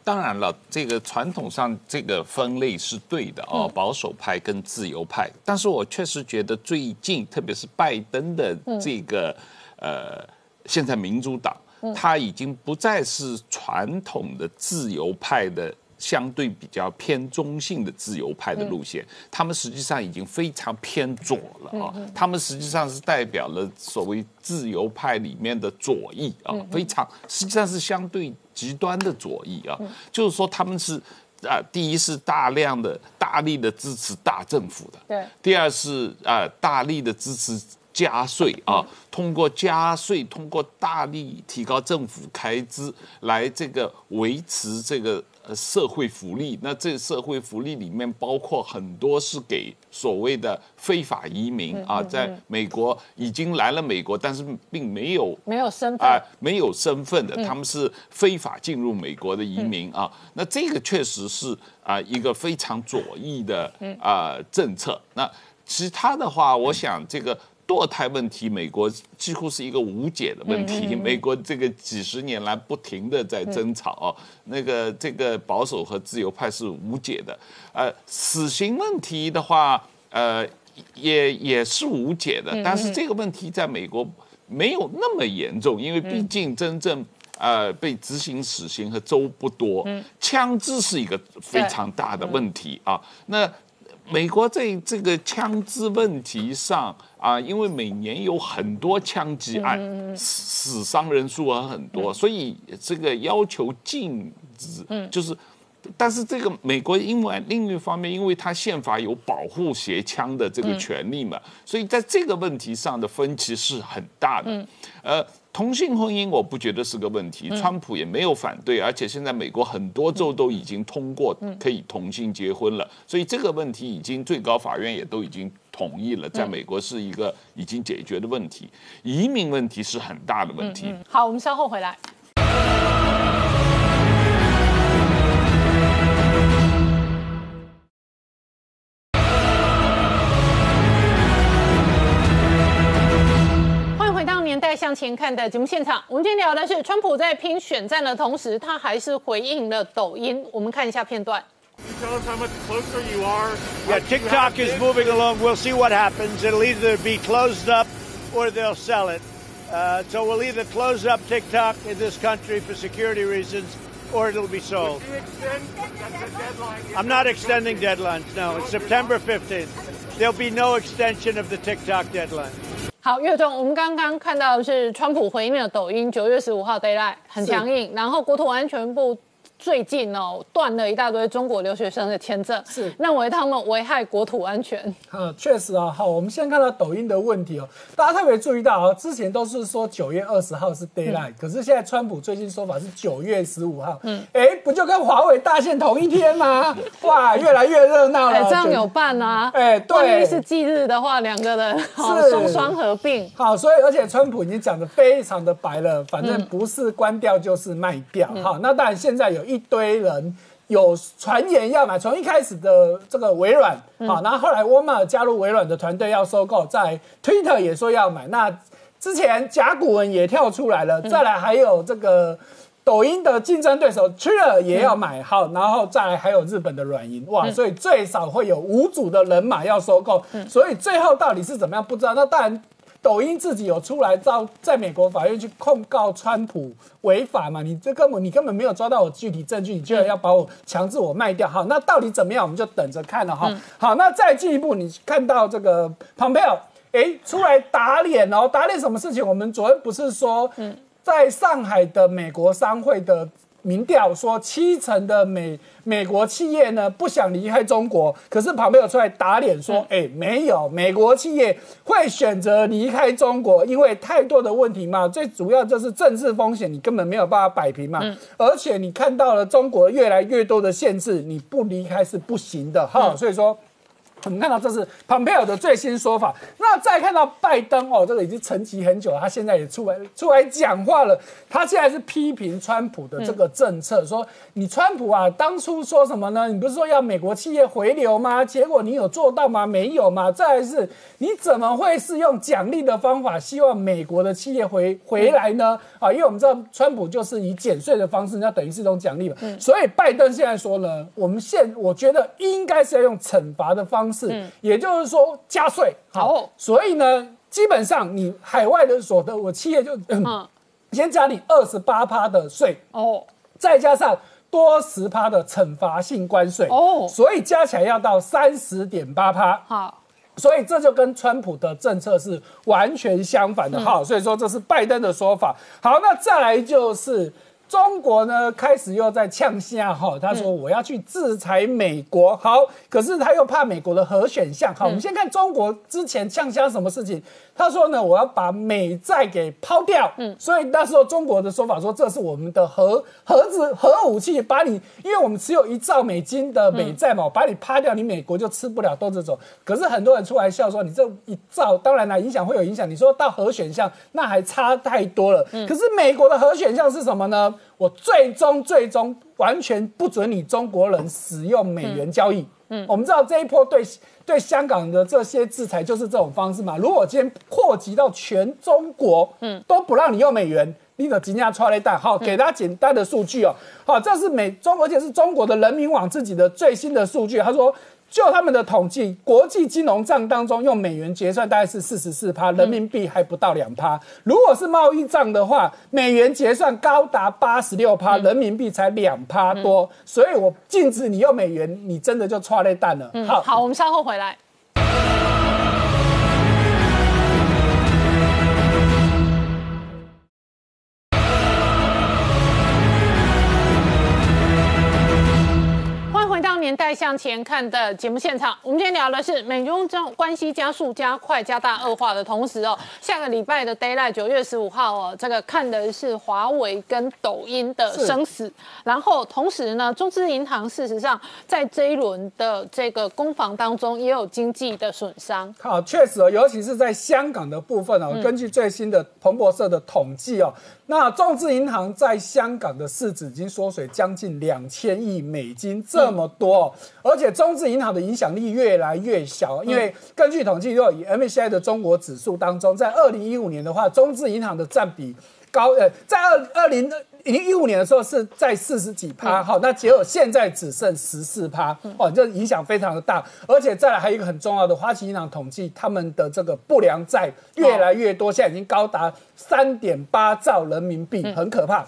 当然了，这个传统上这个分类是对的哦，保守派跟自由派。但是我确实觉得最近，特别是拜登的这个呃，现在民主党，他已经不再是传统的自由派的。相对比较偏中性的自由派的路线，他们实际上已经非常偏左了啊！他们实际上是代表了所谓自由派里面的左翼啊，非常实际上是相对极端的左翼啊。就是说，他们是啊，第一是大量的、大力的支持大政府的，对；第二是啊，大力的支持加税啊，通过加税，通过大力提高政府开支来这个维持这个。社会福利，那这社会福利里面包括很多是给所谓的非法移民啊，在美国已经来了美国，但是并没有没有身份啊，没有身份的，他们是非法进入美国的移民啊。那这个确实是啊一个非常左翼的啊政策。那其他的话，我想这个。堕胎问题，美国几乎是一个无解的问题。美国这个几十年来不停的在争吵，那个这个保守和自由派是无解的。呃，死刑问题的话，呃，也也是无解的。但是这个问题在美国没有那么严重，因为毕竟真正呃被执行死刑和州不多。枪支是一个非常大的问题啊。那美国在这个枪支问题上啊，因为每年有很多枪击案，死伤人数啊很多，所以这个要求禁止，就是，但是这个美国因为另一方面，因为它宪法有保护携枪的这个权利嘛，所以在这个问题上的分歧是很大的，呃。同性婚姻我不觉得是个问题，川普也没有反对，而且现在美国很多州都已经通过可以同性结婚了，所以这个问题已经最高法院也都已经同意了，在美国是一个已经解决的问题。移民问题是很大的问题。好，我们稍后回来。向前看的节目现场，我们今天聊的是川普在拼选战的同时，他还是回应了抖音。我们看一下片段。Tell us how much closer you are. Yeah, TikTok is moving along. We'll see what happens. It'll either be closed up or they'll sell it. Uh, so we'll either close up TikTok in this country for security reasons or it'll be sold. I'm not extending deadlines. No, it's September 15th. There'll be no extension of the TikTok deadline. 好，岳总，我们刚刚看到的是川普回应了抖音九月十五号 d a y l i g h t 很强硬，然后国土安全部。最近哦，断了一大堆中国留学生的签证，是认为他们危害国土安全。嗯，确实啊。好，我们先看到抖音的问题哦，大家特别注意到哦，之前都是说九月二十号是 d a y l i g h t 可是现在川普最近说法是九月十五号。嗯，哎，不就跟华为大限同一天吗？哇，越来越热闹了。这样有办啊？哎，对，是忌日的话，两个人是双双合并。好，所以而且川普已经讲的非常的白了，反正不是关掉就是卖掉。好，那当然现在有。一堆人有传言要买，从一开始的这个微软，好，然后后来沃尔玛加入微软的团队要收购，在 Twitter 也说要买，那之前甲骨文也跳出来了，再来还有这个抖音的竞争对手 Twitter 也要买，好，然后再来还有日本的软银，哇，所以最少会有五组的人马要收购，所以最后到底是怎么样不知道，那当然。抖音自己有出来造，在美国法院去控告川普违法嘛？你这根本你根本没有抓到我具体证据，你居然要把我强制我卖掉？好，那到底怎么样？我们就等着看了哈。好，那再进一步，你看到这个 Pompeo 哎出来打脸哦，打脸什么事情？我们昨天不是说，在上海的美国商会的。民调说七成的美美国企业呢不想离开中国，可是旁边有出来打脸说，哎，没有，美国企业会选择离开中国，因为太多的问题嘛，最主要就是政治风险，你根本没有办法摆平嘛，而且你看到了中国越来越多的限制，你不离开是不行的哈，所以说。我们看到这是蓬佩奥的最新说法。那再看到拜登哦，这个已经沉寂很久了，他现在也出来出来讲话了。他现在是批评川普的这个政策，说你川普啊，当初说什么呢？你不是说要美国企业回流吗？结果你有做到吗？没有吗。再来是，你怎么会是用奖励的方法，希望美国的企业回回来呢？啊，因为我们知道川普就是以减税的方式，那等于是一种奖励嘛。所以拜登现在说呢，我们现我觉得应该是要用惩罚的方式，也就是说加税。好，所以呢，基本上你海外的所得，我企业就嗯，先加你二十八趴的税哦，再加上多十趴的惩罚性关税哦，所以加起来要到三十点八趴。好，所以这就跟川普的政策是完全相反的。好，所以说这是拜登的说法。好，那再来就是。中国呢开始又在呛下哈，他说我要去制裁美国，好，可是他又怕美国的核选项，好，我们先看中国之前呛下什么事情，他说呢我要把美债给抛掉，嗯，所以那时候中国的说法说这是我们的核核子核武器，把你因为我们持有一兆美金的美债嘛，把你趴掉，你美国就吃不了豆子走。可是很多人出来笑说你这一兆，当然了影响会有影响，你说到核选项那还差太多了，可是美国的核选项是什么呢？我最终最终完全不准你中国人使用美元交易。嗯，我们知道这一波对对香港的这些制裁就是这种方式嘛。如果今天扩及到全中国，嗯，都不让你用美元，你的金价超雷弹。好，给大家简单的数据哦。好，这是美中，而且是中国的人民网自己的最新的数据。他说。就他们的统计，国际金融账当中用美元结算大概是四十四趴，人民币还不到两趴。如果是贸易账的话，美元结算高达八十六趴，人民币才两趴多。所以我禁止你用美元，你真的就错了蛋了。好，好，我们稍后回来。年代向前看的节目现场，我们今天聊的是美中中关系加速、加快、加大恶化的同时哦，下个礼拜的 d a y l i g h t 九月十五号哦，这个看的是华为跟抖音的生死。然后同时呢，中资银行事实上在这一轮的这个攻防当中也有经济的损伤。好，确实哦，尤其是在香港的部分哦，根据最新的彭博社的统计哦。那中资银行在香港的市值已经缩水将近两千亿美金，这么多，而且中资银行的影响力越来越小，因为根据统计，如果以 MSCI 的中国指数当中，在二零一五年的话，中资银行的占比高，呃，在二二零。已经一五年的时候是在四十几趴，好，那结果现在只剩十四趴，哦，这影响非常的大，而且再来还有一个很重要的，花旗银行统计他们的这个不良债越来越多，现在已经高达三点八兆人民币，很可怕。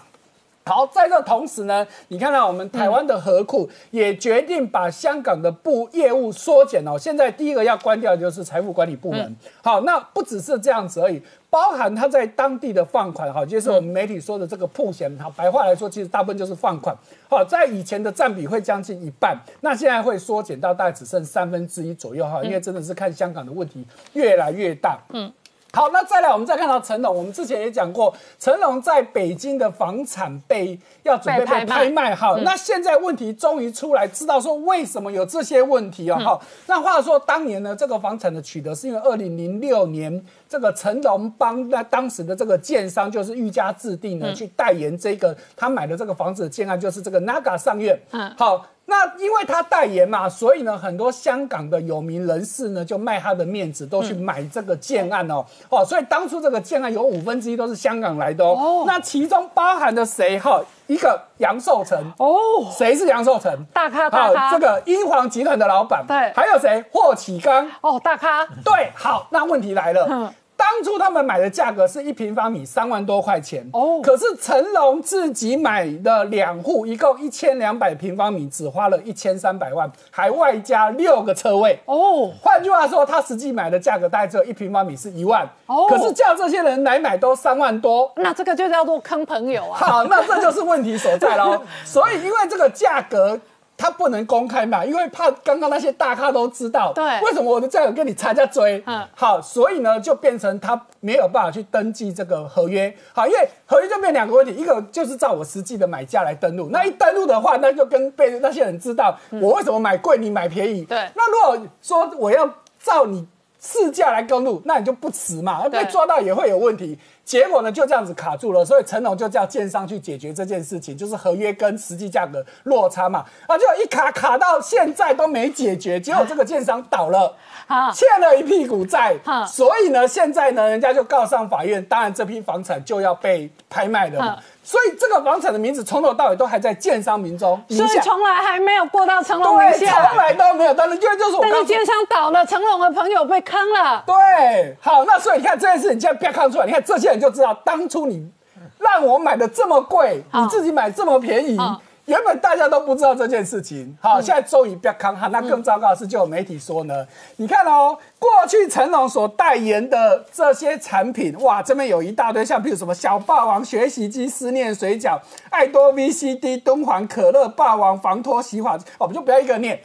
好，在这同时呢，你看到我们台湾的河库也决定把香港的部业务缩减哦。现在第一个要关掉的就是财富管理部门。好，那不只是这样子而已，包含他在当地的放款，哈，就是我们媒体说的这个铺险。好，白话来说，其实大部分就是放款。好，在以前的占比会将近一半，那现在会缩减到大概只剩三分之一左右哈，因为真的是看香港的问题越来越大。嗯。好，那再来，我们再看到成龙。我们之前也讲过，成龙在北京的房产被要准备被拍卖。哈，那现在问题终于出来，知道说为什么有这些问题哦。好，那话说当年呢，这个房产的取得是因为二零零六年，这个成龙帮那当时的这个建商就是欲家制定呢，去代言这个他买的这个房子的建案，就是这个 Naga 上院。嗯，好。那因为他代言嘛，所以呢，很多香港的有名人士呢，就卖他的面子，都去买这个建案哦。哦，所以当初这个建案有五分之一都是香港来的哦。那其中包含的谁？哈，一个杨受成哦。谁是杨受成？大咖大咖。这个英皇集团的老板。对。还有谁？霍启刚。哦，大咖。对，好，那问题来了。当初他们买的价格是一平方米三万多块钱哦，可是成龙自己买的两户，一共一千两百平方米，只花了一千三百万，还外加六个车位哦。换句话说，他实际买的价格大概只有一平方米是一万哦，可是叫这些人来买都三万多，那这个就叫做坑朋友啊。好，那这就是问题所在喽。所以因为这个价格。他不能公开嘛，因为怕刚刚那些大咖都知道。对为什么我的战友跟你差价追？嗯嗯，好，所以呢，就变成他没有办法去登记这个合约。好，因为合约就变两个问题，一个就是照我实际的买价来登录，那一登录的话，那就跟被那些人知道我为什么买贵，你买便宜。对那如果说我要照你市价来登录，那你就不迟嘛，被抓到也会有问题。结果呢，就这样子卡住了，所以成龙就叫建商去解决这件事情，就是合约跟实际价格落差嘛，啊，就一卡卡到现在都没解决，结果这个建商倒了。好，欠了一屁股债，所以呢，现在呢，人家就告上法院，当然这批房产就要被拍卖了嘛。所以这个房产的名字从头到尾都还在建商名中名，所以从来还没有过到成龙名对，下从。来都没有。但是因为就是我但是建商倒了，成龙的朋友被坑了。对，好，那所以你看这件事，你现在不要看出来，你看这些人就知道，当初你让我买的这么贵，你自己买这么便宜好。原本大家都不知道这件事情，好，现在终于不要康哈。那更糟糕的是，就有媒体说呢，你看哦，过去成龙所代言的这些产品，哇，这边有一大堆，像比如什么小霸王学习机、思念水饺、爱多 VCD、敦煌可乐、霸王防脱洗发我们就不要一个念。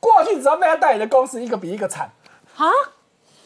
过去只要被他代言的公司，一个比一个惨。啊，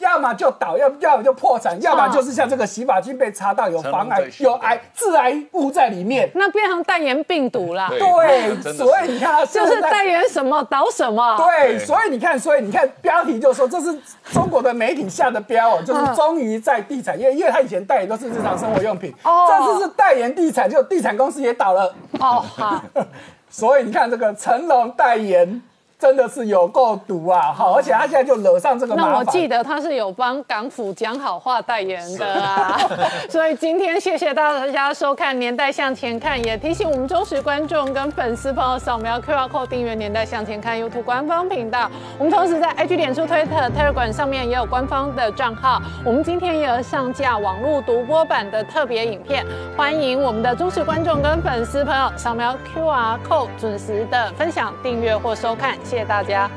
要么就倒，要要么就破产，要么就是像这个洗发精被查到有防癌有癌致癌物在里面。那变成代言病毒啦。对所以你看他就是代言什么倒什么。对，所以你看，所以你看标题就说这是中国的媒体下的标哦，就是终于在地产业，因为他以前代言都是日常生活用品，哦这次是代言地产，就地产公司也倒了。哦，好，所以你看这个成龙代言真的是有够毒啊！好，而且他现在就惹上这个麻烦。那我记得他是有帮港府讲好话代言的啊，所以今天谢谢大家收看《年代向前看》，也提醒我们忠实观众跟粉丝朋友扫描 QR code 订阅《年代向前看》YouTube 官方频道。我们同时在 IG、脸书、推特、Telegram 上面也有官方的账号。我们今天也有上架网络独播版的特别影片，欢迎我们的忠实观众跟粉丝朋友扫描 QR code 准时的分享、订阅或收看，谢谢大家。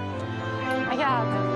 哎呀。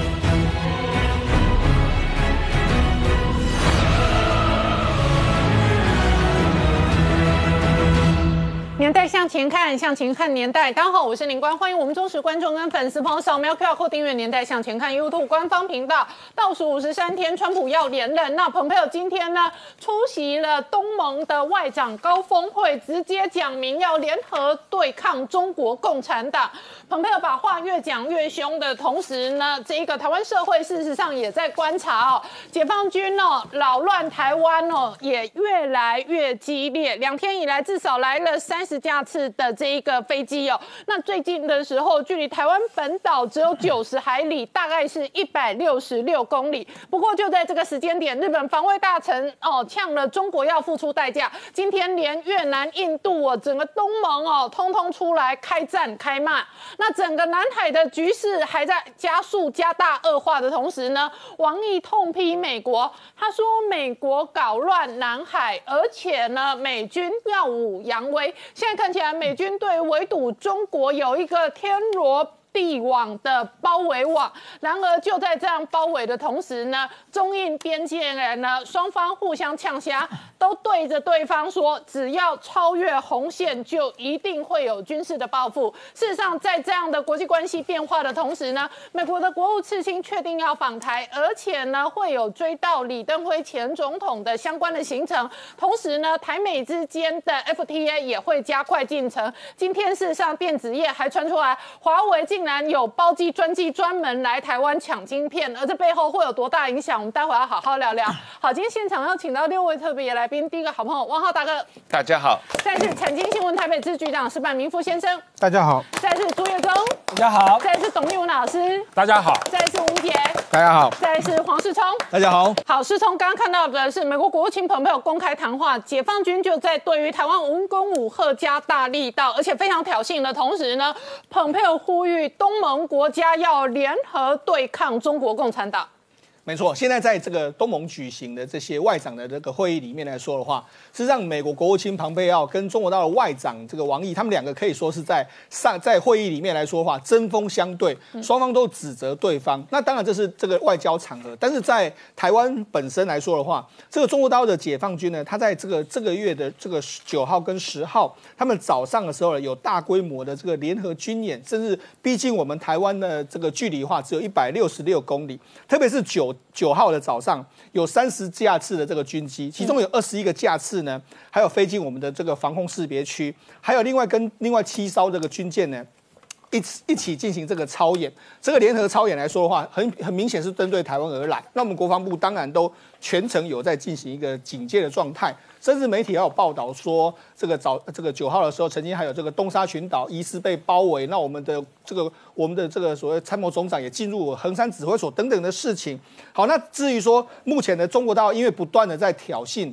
年代向前看，向前看年代。大家好，我是林官，欢迎我们忠实观众跟粉丝朋友扫描 QR code 订阅《年代向前看》YouTube 官方频道。倒数五十三天，川普要连任。那蓬佩奥今天呢出席了东盟的外长高峰会，直接讲明要联合对抗中国共产党。蓬佩奥把话越讲越凶的同时呢，这一个台湾社会事实上也在观察哦，解放军哦扰乱台湾哦也越来越激烈。两天以来至少来了三十架次的这一个飞机哦，那最近的时候距离台湾本岛只有九十海里，大概是一百六十六公里。不过就在这个时间点，日本防卫大臣哦呛了中国要付出代价。今天连越南、印度哦，整个东盟哦，通通出来开战开骂。那整个南海的局势还在加速、加大、恶化的同时呢，王毅痛批美国，他说美国搞乱南海，而且呢，美军耀武扬威。现在看起来，美军对围堵中国有一个天罗。地网的包围网，然而就在这样包围的同时呢，中印边界人呢，双方互相呛虾，都对着对方说，只要超越红线，就一定会有军事的报复。事实上，在这样的国际关系变化的同时呢，美国的国务次卿确定要访台，而且呢，会有追到李登辉前总统的相关的行程。同时呢，台美之间的 FTA 也会加快进程。今天事实上，电子业还传出来，华为进竟然有包机专机专门来台湾抢晶片，而这背后会有多大影响？我们待会要好好聊聊。好，今天现场要请到六位特别来宾，第一个好朋友汪浩大哥，大家好，再是产经新闻台北支局长石板明夫先生，大家好，再是朱月忠，大家好，再是董立文老师，大家好，再是吴杰，大家好，再是黄世聪。大家好。好，世聪刚刚看到的是美国国务卿蓬佩奥公开谈话，解放军就在对于台湾文攻武赫加大力道，而且非常挑衅的同时呢，蓬佩奥呼吁东盟国家要联合对抗中国共产党。没错，现在在这个东盟举行的这些外长的这个会议里面来说的话，是让美国国务卿庞佩奥跟中国大陆外长这个王毅，他们两个可以说是在上在会议里面来说的话针锋相对，双方都指责对方。那当然这是这个外交场合，但是在台湾本身来说的话，这个中国大陆的解放军呢，他在这个这个月的这个九号跟十号，他们早上的时候呢有大规模的这个联合军演，甚至逼近我们台湾的这个距离的话只有一百六十六公里，特别是九。九号的早上有三十架次的这个军机，其中有二十一个架次呢，还有飞进我们的这个防空识别区，还有另外跟另外七艘这个军舰呢，一起一起进行这个操演。这个联合操演来说的话，很很明显是针对台湾而来。那我们国防部当然都全程有在进行一个警戒的状态。甚至媒体还有报道说，这个早这个九号的时候，曾经还有这个东沙群岛疑似被包围，那我们的这个我们的这个所谓参谋总长也进入横山指挥所等等的事情。好，那至于说目前的中国大陆因为不断的在挑衅。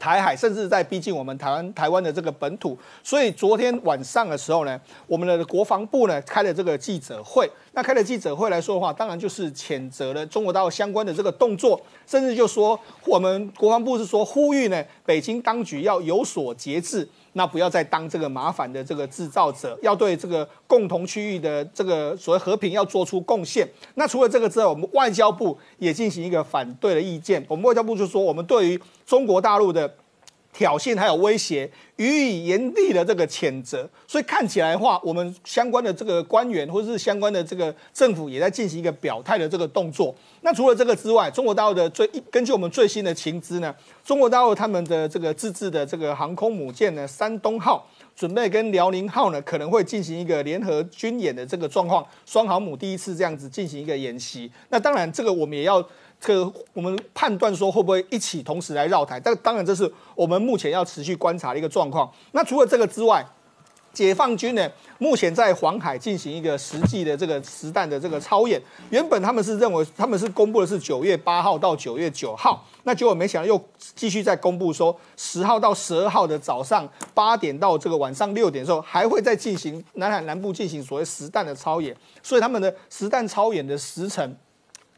台海甚至在逼近我们台湾台湾的这个本土，所以昨天晚上的时候呢，我们的国防部呢开了这个记者会。那开了记者会来说的话，当然就是谴责了中国大陆相关的这个动作，甚至就说我们国防部是说呼吁呢，北京当局要有所节制。那不要再当这个麻烦的这个制造者，要对这个共同区域的这个所谓和平要做出贡献。那除了这个之外，我们外交部也进行一个反对的意见。我们外交部就说，我们对于中国大陆的。挑衅还有威胁，予以严厉的这个谴责。所以看起来的话，我们相关的这个官员或者是相关的这个政府也在进行一个表态的这个动作。那除了这个之外，中国大陆的最根据我们最新的情资呢，中国大陆他们的这个自制的这个航空母舰呢，山东号准备跟辽宁号呢可能会进行一个联合军演的这个状况，双航母第一次这样子进行一个演习。那当然，这个我们也要。这个我们判断说会不会一起同时来绕台？但当然这是我们目前要持续观察的一个状况。那除了这个之外，解放军呢目前在黄海进行一个实际的这个实弹的这个操演。原本他们是认为他们是公布的是九月八号到九月九号，那结果没想到又继续在公布说十号到十二号的早上八点到这个晚上六点的时候还会再进行南海南部进行所谓实弹的操演。所以他们的实弹操演的时程。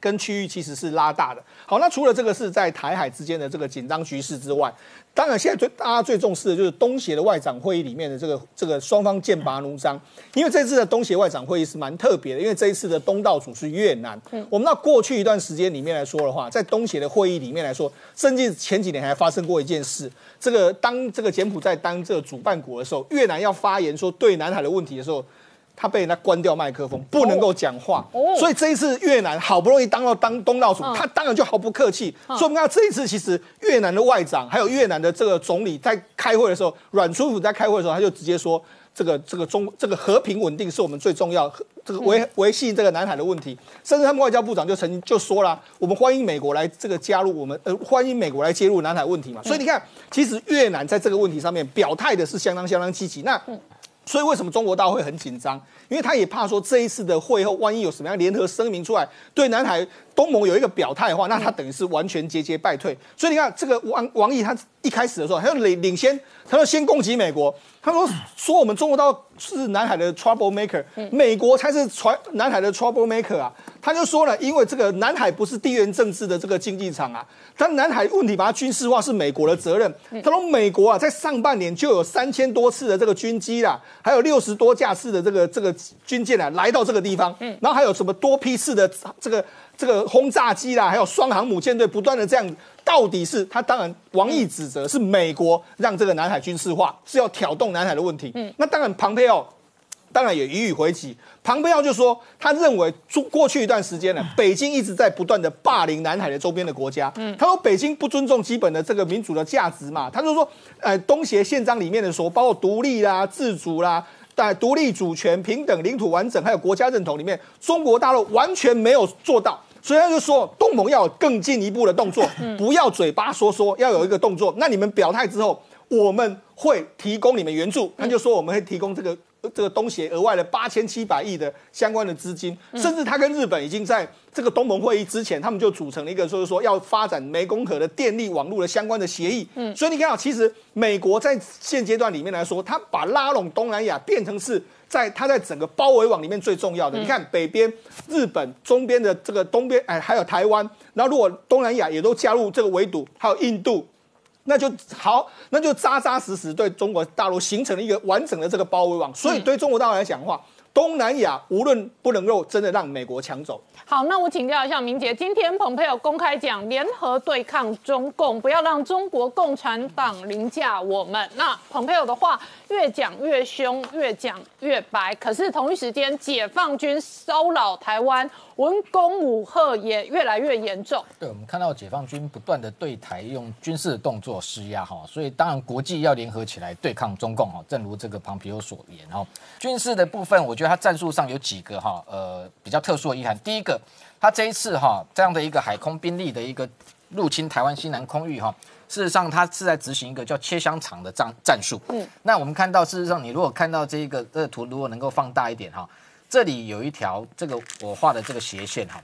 跟区域其实是拉大的。好，那除了这个是在台海之间的这个紧张局势之外，当然现在最大家最重视的就是东协的外长会议里面的这个这个双方剑拔弩张。因为这次的东协外长会议是蛮特别的，因为这一次的东道主是越南。嗯，我们到过去一段时间里面来说的话，在东协的会议里面来说，甚至前几年还发生过一件事，这个当这个柬埔寨当这个主办国的时候，越南要发言说对南海的问题的时候。他被人家关掉麦克风，不能够讲话，所以这一次越南好不容易当到当东道主，他当然就毫不客气。所以我们看这一次，其实越南的外长还有越南的这个总理在开会的时候，阮春甫在开会的时候，他就直接说：这个这个中这个和平稳定是我们最重要，这个维维系这个南海的问题。甚至他们外交部长就曾经就说了：我们欢迎美国来这个加入我们，呃，欢迎美国来介入南海问题嘛。所以你看，其实越南在这个问题上面表态的是相当相当积极。那所以为什么中国大会很紧张？因为他也怕说这一次的会后，万一有什么样联合声明出来，对南海东盟有一个表态的话，那他等于是完全节节败退。所以你看，这个王王毅他一开始的时候，他就领领先，他就先攻击美国，他说说我们中国到是南海的 trouble maker，美国才是传南海的 trouble maker 啊。他就说了，因为这个南海不是地缘政治的这个竞技场啊，他南海问题把它军事化是美国的责任。他说美国啊，在上半年就有三千多次的这个军机啦，还有六十多架次的这个这个军舰啊，来到这个地方，嗯然后还有什么多批次的这个这个轰炸机啦，还有双航母舰队不断的这样，到底是他当然王毅指责是美国让这个南海军事化，是要挑动南海的问题。嗯那当然庞培奥。当然也予以回击。庞培奥就说，他认为过过去一段时间呢，北京一直在不断的霸凌南海的周边的国家。嗯，他说北京不尊重基本的这个民主的价值嘛。他就说，呃，东协宪章里面的说，包括独立啦、自主啦。在独立主权、平等、领土完整还有国家认同里面，中国大陆完全没有做到。所以他就说，东盟要有更进一步的动作，不要嘴巴说说，要有一个动作。那你们表态之后，我们会提供你们援助。他就说我们会提供这个这个东协额外的八千七百亿的相关的资金，甚至他跟日本已经在这个东盟会议之前，他们就组成了一个，就是说要发展湄公河的电力网络的相关的协议。嗯，所以你看啊，其实美国在现阶段里面来说，他把拉拢东南亚变成是。在它在整个包围网里面最重要的，你看北边日本，中边的这个东边，哎，还有台湾，然后如果东南亚也都加入这个围堵，还有印度，那就好，那就扎扎实实对中国大陆形成了一个完整的这个包围网。所以对中国大陆来讲的话，东南亚无论不能够真的让美国抢走。好，那我请教一下明杰，今天蓬佩奥公开讲联合对抗中共，不要让中国共产党凌驾我们。那蓬佩奥的话越讲越凶，越讲越白。可是同一时间，解放军骚扰台湾，文攻武赫也越来越严重。对，我们看到解放军不断的对台用军事动作施压哈，所以当然国际要联合起来对抗中共哈。正如这个庞皮欧所言哈，军事的部分，我觉得他战术上有几个哈呃比较特殊的意涵。第一个。他这一次哈这样的一个海空兵力的一个入侵台湾西南空域哈，事实上他是在执行一个叫切香肠的战战术。嗯，那我们看到事实上，你如果看到这个这个图，如果能够放大一点哈，这里有一条这个我画的这个斜线哈，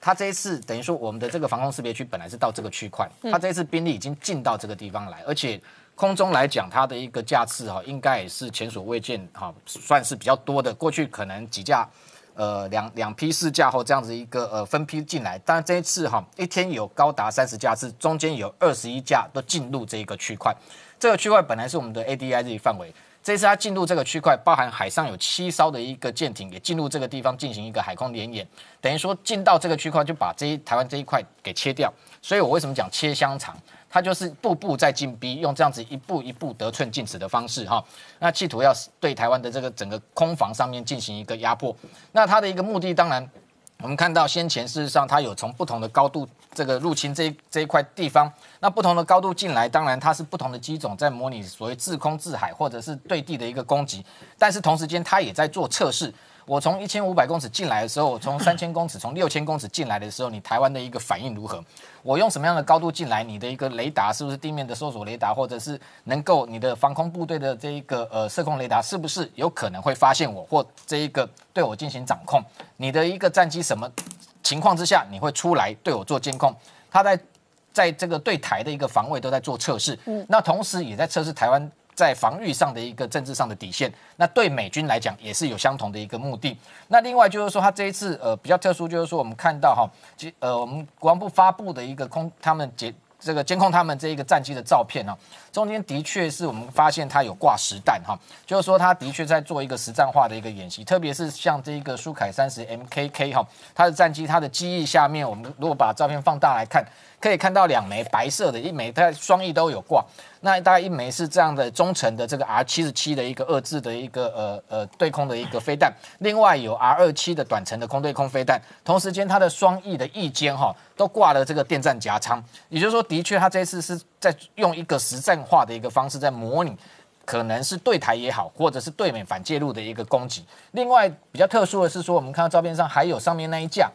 它这一次等于说我们的这个防空识别区本来是到这个区块，它这一次兵力已经进到这个地方来，而且空中来讲，它的一个架次哈，应该也是前所未见哈，算是比较多的，过去可能几架。呃，两两批四架或这样子一个呃分批进来，当然这一次哈一天有高达三十架次，中间有二十一架都进入这一个区块。这个区块本来是我们的 ADIZ 范围，这次它进入这个区块，包含海上有七艘的一个舰艇也进入这个地方进行一个海空联演，等于说进到这个区块就把这一台湾这一块给切掉。所以我为什么讲切香肠？他就是步步在进逼，用这样子一步一步得寸进尺的方式哈，那企图要对台湾的这个整个空防上面进行一个压迫。那他的一个目的，当然我们看到先前事实上他有从不同的高度这个入侵这这一块地方，那不同的高度进来，当然它是不同的机种在模拟所谓自空自海或者是对地的一个攻击，但是同时间它也在做测试。我从一千五百公尺进来的时候，我从三千公尺、从六千公尺进来的时候，你台湾的一个反应如何？我用什么样的高度进来？你的一个雷达是不是地面的搜索雷达，或者是能够你的防空部队的这一个呃射控雷达，是不是有可能会发现我或这一个对我进行掌控？你的一个战机什么情况之下你会出来对我做监控？他在在这个对台的一个防卫都在做测试，嗯，那同时也在测试台湾。在防御上的一个政治上的底线，那对美军来讲也是有相同的一个目的。那另外就是说，他这一次呃比较特殊，就是说我们看到哈，其呃我们国防部发布的一个空他们监这个监控他们这一个战机的照片啊，中间的确是我们发现它有挂实弹哈，就是说它的确在做一个实战化的一个演习，特别是像这一个苏凯三十 MKK 哈，它的战机它的机翼下面，我们如果把照片放大来看。可以看到两枚白色的，一枚它双翼都有挂，那大概一枚是这样的中程的这个 R 七十七的一个二字的一个呃呃对空的一个飞弹，另外有 R 二七的短程的空对空飞弹，同时间它的双翼的翼尖哈都挂了这个电站夹舱，也就是说，的确它这次是在用一个实战化的一个方式在模拟，可能是对台也好，或者是对美反介入的一个攻击。另外比较特殊的是说，我们看到照片上还有上面那一架。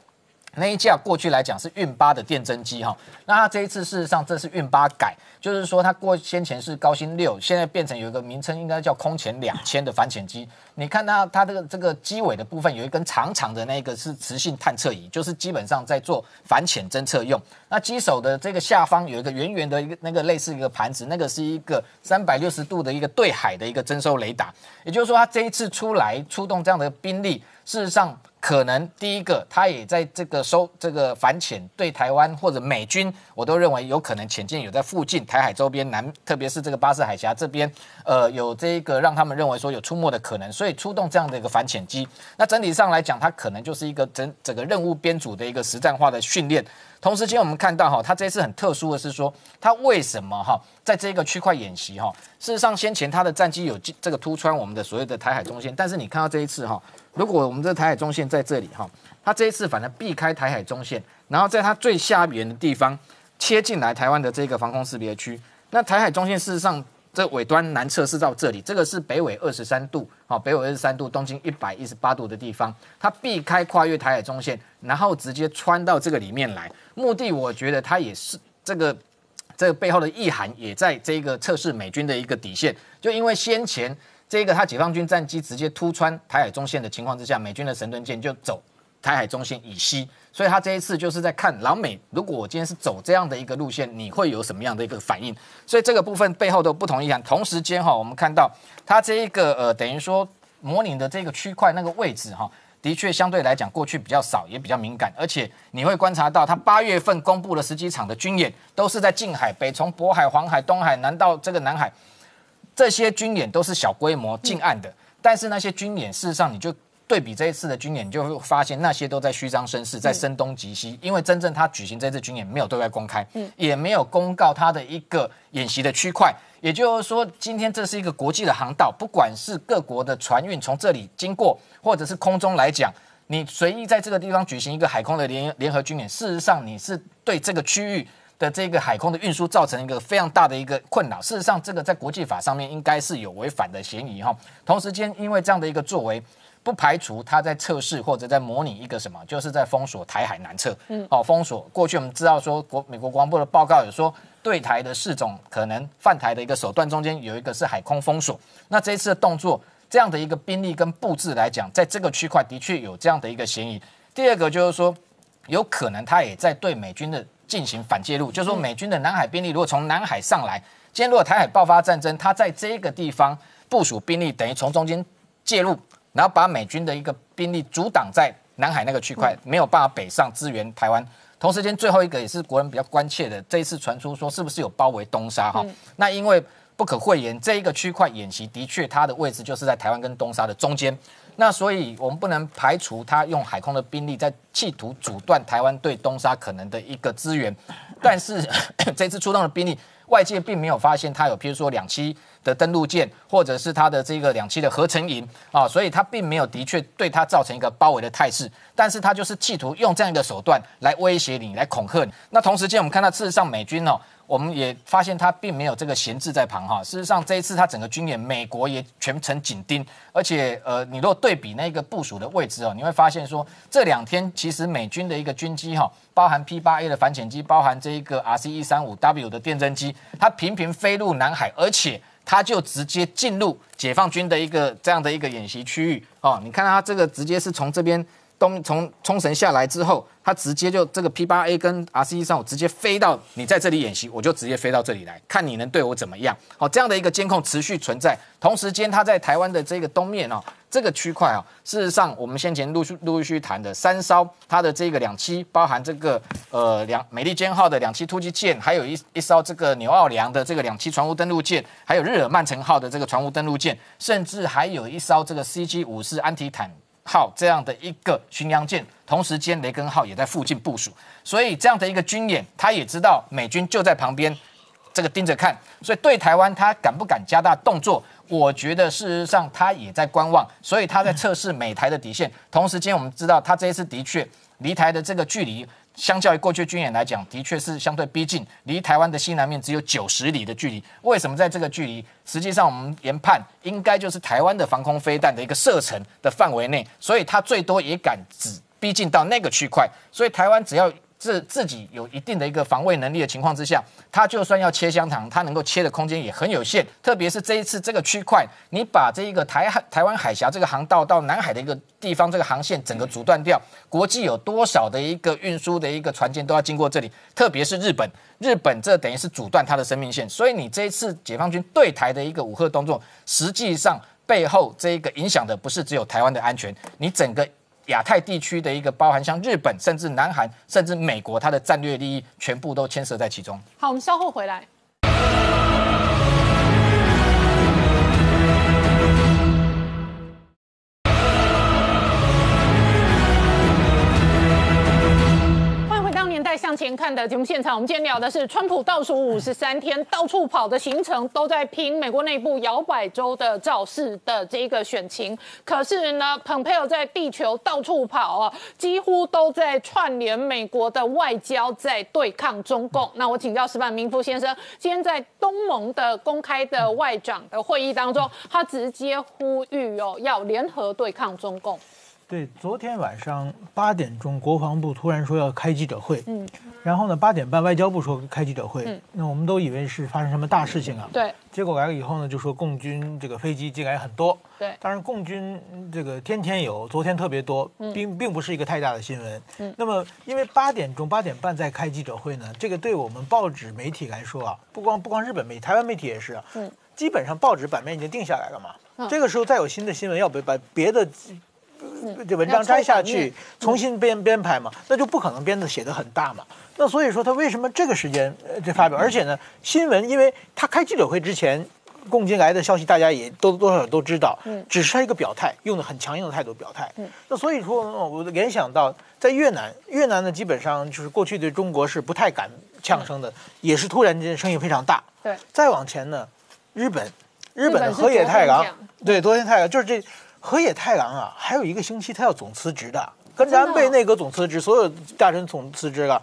那一架过去来讲是运八的电侦机哈，那它这一次事实上这是运八改，就是说它过先前是高新六，现在变成有一个名称应该叫空前两千的反潜机。你看它它这个这个机尾的部分有一根长长的那个是磁性探测仪，就是基本上在做反潜侦测用。那机手的这个下方有一个圆圆的一个那个类似一个盘子，那个是一个三百六十度的一个对海的一个征收雷达。也就是说它这一次出来出动这样的兵力，事实上。可能第一个，他也在这个收这个反潜对台湾或者美军，我都认为有可能潜舰有在附近台海周边南，特别是这个巴士海峡这边，呃，有这个让他们认为说有出没的可能，所以出动这样的一个反潜机。那整体上来讲，它可能就是一个整整个任务编组的一个实战化的训练。同时间，我们看到哈，它这一次很特殊的是说，它为什么哈在这个区块演习哈？事实上，先前它的战机有这个突穿我们的所谓的台海中线，但是你看到这一次哈，如果我们这台海中线在这里哈，它这一次反而避开台海中线，然后在它最下缘的地方切进来台湾的这个防空识别区。那台海中线事实上。这尾端南侧是到这里，这个是北纬二十三度，好，北纬二十三度，东经一百一十八度的地方，它避开跨越台海中线，然后直接穿到这个里面来。目的我觉得它也是这个这个背后的意涵，也在这个测试美军的一个底线。就因为先前这个他解放军战机直接突穿台海中线的情况之下，美军的神盾舰就走台海中线以西。所以他这一次就是在看老美，如果我今天是走这样的一个路线，你会有什么样的一个反应？所以这个部分背后都不同意涵。同时间哈，我们看到它这一个呃，等于说模拟的这个区块那个位置哈，的确相对来讲过去比较少，也比较敏感。而且你会观察到，它八月份公布了十几场的军演，都是在近海，北从渤海、黄海、东海，南到这个南海，这些军演都是小规模近岸的。但是那些军演，事实上你就。对比这一次的军演，你就会发现那些都在虚张声势，在声东击西。因为真正他举行这次军演没有对外公开，嗯，也没有公告他的一个演习的区块。也就是说，今天这是一个国际的航道，不管是各国的船运从这里经过，或者是空中来讲，你随意在这个地方举行一个海空的联联合军演，事实上你是对这个区域的这个海空的运输造成一个非常大的一个困扰。事实上，这个在国际法上面应该是有违反的嫌疑哈。同时间，因为这样的一个作为。不排除他在测试或者在模拟一个什么，就是在封锁台海南侧。嗯，哦，封锁。过去我们知道说国美国国防部的报告有说，对台的四种可能犯台的一个手段中间有一个是海空封锁。那这一次的动作，这样的一个兵力跟布置来讲，在这个区块的确有这样的一个嫌疑。第二个就是说，有可能他也在对美军的进行反介入，就是说美军的南海兵力如果从南海上来，今天如果台海爆发战争，他在这个地方部署兵力，等于从中间介入。然后把美军的一个兵力阻挡在南海那个区块，没有办法北上支援台湾。同时间，最后一个也是国人比较关切的，这一次传出说是不是有包围东沙哈？那因为不可讳言，这一个区块演习的确它的位置就是在台湾跟东沙的中间。那所以我们不能排除他用海空的兵力在企图阻断台湾对东沙可能的一个支援。但是 这次出动的兵力，外界并没有发现它有，譬如说两栖。的登陆舰，或者是它的这个两栖的合成营啊，所以它并没有的确对它造成一个包围的态势，但是它就是企图用这样一个手段来威胁你，来恐吓你。那同时间，我们看到事实上美军哦，我们也发现它并没有这个闲置在旁哈。事实上，这一次它整个军演，美国也全程紧盯，而且呃，你若对比那个部署的位置哦，你会发现说这两天其实美军的一个军机哈，包含 P 八 A 的反潜机，包含这一个 R C 一三五 W 的电侦机，它频频飞入南海，而且。他就直接进入解放军的一个这样的一个演习区域哦，你看他这个直接是从这边东从冲绳下来之后。他直接就这个 P 八 A 跟 R C 三五直接飞到你在这里演习，我就直接飞到这里来看你能对我怎么样。好，这样的一个监控持续存在。同时间，他在台湾的这个东面哦，这个区块啊，事实上我们先前陆续陆续谈的三艘它的这个两栖，包含这个呃两美利坚号的两栖突击舰，还有一一艘这个纽奥良的这个两栖船坞登陆舰，还有日耳曼城号的这个船坞登陆舰，甚至还有一艘这个 C G 五四安提坦。号这样的一个巡洋舰，同时间雷根号也在附近部署，所以这样的一个军演，他也知道美军就在旁边，这个盯着看，所以对台湾他敢不敢加大动作？我觉得事实上他也在观望，所以他在测试美台的底线。同时间我们知道他这一次的确离台的这个距离。相较于过去军演来讲，的确是相对逼近，离台湾的西南面只有九十里的距离。为什么在这个距离？实际上我们研判应该就是台湾的防空飞弹的一个射程的范围内，所以它最多也敢只逼近到那个区块。所以台湾只要。自自己有一定的一个防卫能力的情况之下，他就算要切香肠，他能够切的空间也很有限。特别是这一次这个区块，你把这一个台海台湾海峡这个航道到南海的一个地方，这个航线整个阻断掉，国际有多少的一个运输的一个船舰都要经过这里。特别是日本，日本这等于是阻断它的生命线。所以你这一次解放军对台的一个武赫动作，实际上背后这一个影响的不是只有台湾的安全，你整个。亚太地区的一个包含像日本，甚至南韩，甚至美国，它的战略利益全部都牵涉在其中。好，我们稍后回来。向前看。的节目现场，我们今天聊的是川普倒数五十三天到处跑的行程，都在拼美国内部摇摆州的造势的这个选情。可是呢，蓬佩奥在地球到处跑啊，几乎都在串联美国的外交，在对抗中共。那我请教石板明夫先生，今天在东盟的公开的外长的会议当中，他直接呼吁哦，要联合对抗中共。对，昨天晚上八点钟，国防部突然说要开记者会，嗯，然后呢，八点半外交部说开记者会，嗯，那我们都以为是发生什么大事情啊，对，结果来了以后呢，就说共军这个飞机进来很多，对，当然共军这个天天有，昨天特别多，并并不是一个太大的新闻，嗯，那么因为八点钟八点半再开记者会呢，这个对我们报纸媒体来说啊，不光不光日本媒体，台湾媒体也是啊，嗯，基本上报纸版面已经定下来了嘛，这个时候再有新的新闻，要不把别的。这文章摘下去，重新编编排嘛，那就不可能编的写的很大嘛。那所以说他为什么这个时间这发表？而且呢，新闻因为他开记者会之前，共进来的消息大家也都多少都知道，嗯，只是他一个表态，用的很强硬的态度表态。嗯，那所以说我联想到在越南，越南呢基本上就是过去对中国是不太敢呛声的，也是突然间声音非常大。对，再往前呢，日本，日本的河野太郎，对，昨天太郎就是这。河野太郎啊，还有一个星期他要总辞职的，跟着安倍内阁总辞职，所有大臣总辞职了。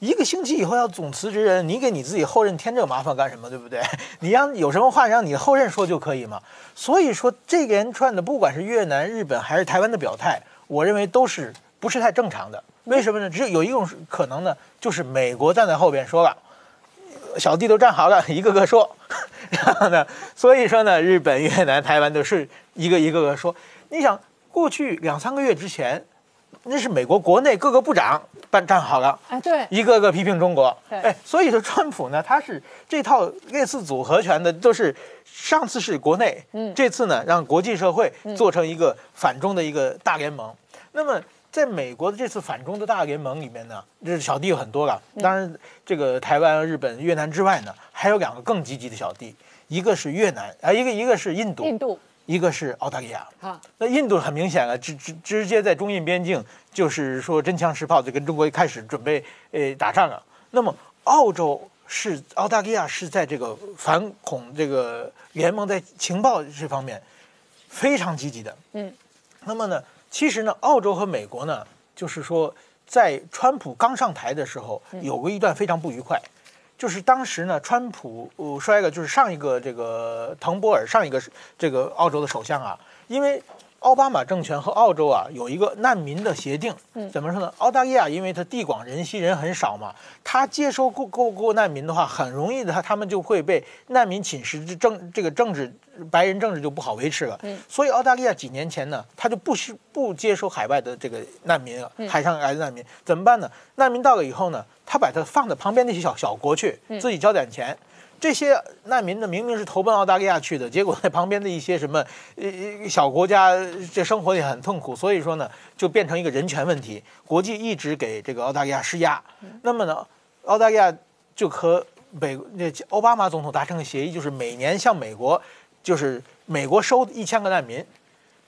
一个星期以后要总辞职人，你给你自己后任添这个麻烦干什么？对不对？你让有什么话让你后任说就可以嘛。所以说这连串的，不管是越南、日本还是台湾的表态，我认为都是不是太正常的。为什么呢？只有有一种可能呢，就是美国站在后边说了，小弟都站好了，一个个说。然后呢，所以说呢，日本、越南、台湾都是。一个一个个说，你想过去两三个月之前，那是美国国内各个部长办站好了，哎，对，一个个批评中国，哎，所以说川普呢，他是这套类似组合拳的，都是上次是国内，嗯，这次呢让国际社会做成一个反中的一个大联盟。那么在美国的这次反中的大联盟里面呢，这小弟有很多了，当然这个台湾、日本、越南之外呢，还有两个更积极的小弟，一个是越南，啊，一个一个是印度，印度。一个是澳大利亚，好，那印度很明显了，直直直接在中印边境，就是说真枪实炮就跟中国开始准备呃打仗了。那么澳洲是澳大利亚是在这个反恐这个联盟在情报这方面非常积极的，嗯，那么呢，其实呢，澳洲和美国呢，就是说在川普刚上台的时候有过一段非常不愉快。就是当时呢，川普说一个，就是上一个这个滕博尔，上一个这个澳洲的首相啊，因为。奥巴马政权和澳洲啊有一个难民的协定，怎么说呢？澳大利亚因为它地广人稀，人很少嘛，他接收过过过难民的话，很容易的，他他们就会被难民侵蚀，这政这个政治白人政治就不好维持了。所以澳大利亚几年前呢，他就不需不接收海外的这个难民了，海上来的难民怎么办呢？难民到了以后呢，他把它放在旁边那些小小国去，自己交点钱。这些难民呢，明明是投奔澳大利亚去的，结果在旁边的一些什么呃小国家，这生活也很痛苦，所以说呢，就变成一个人权问题。国际一直给这个澳大利亚施压，那么呢，澳大利亚就和美那奥巴马总统达成了协议，就是每年向美国，就是美国收一千个难民。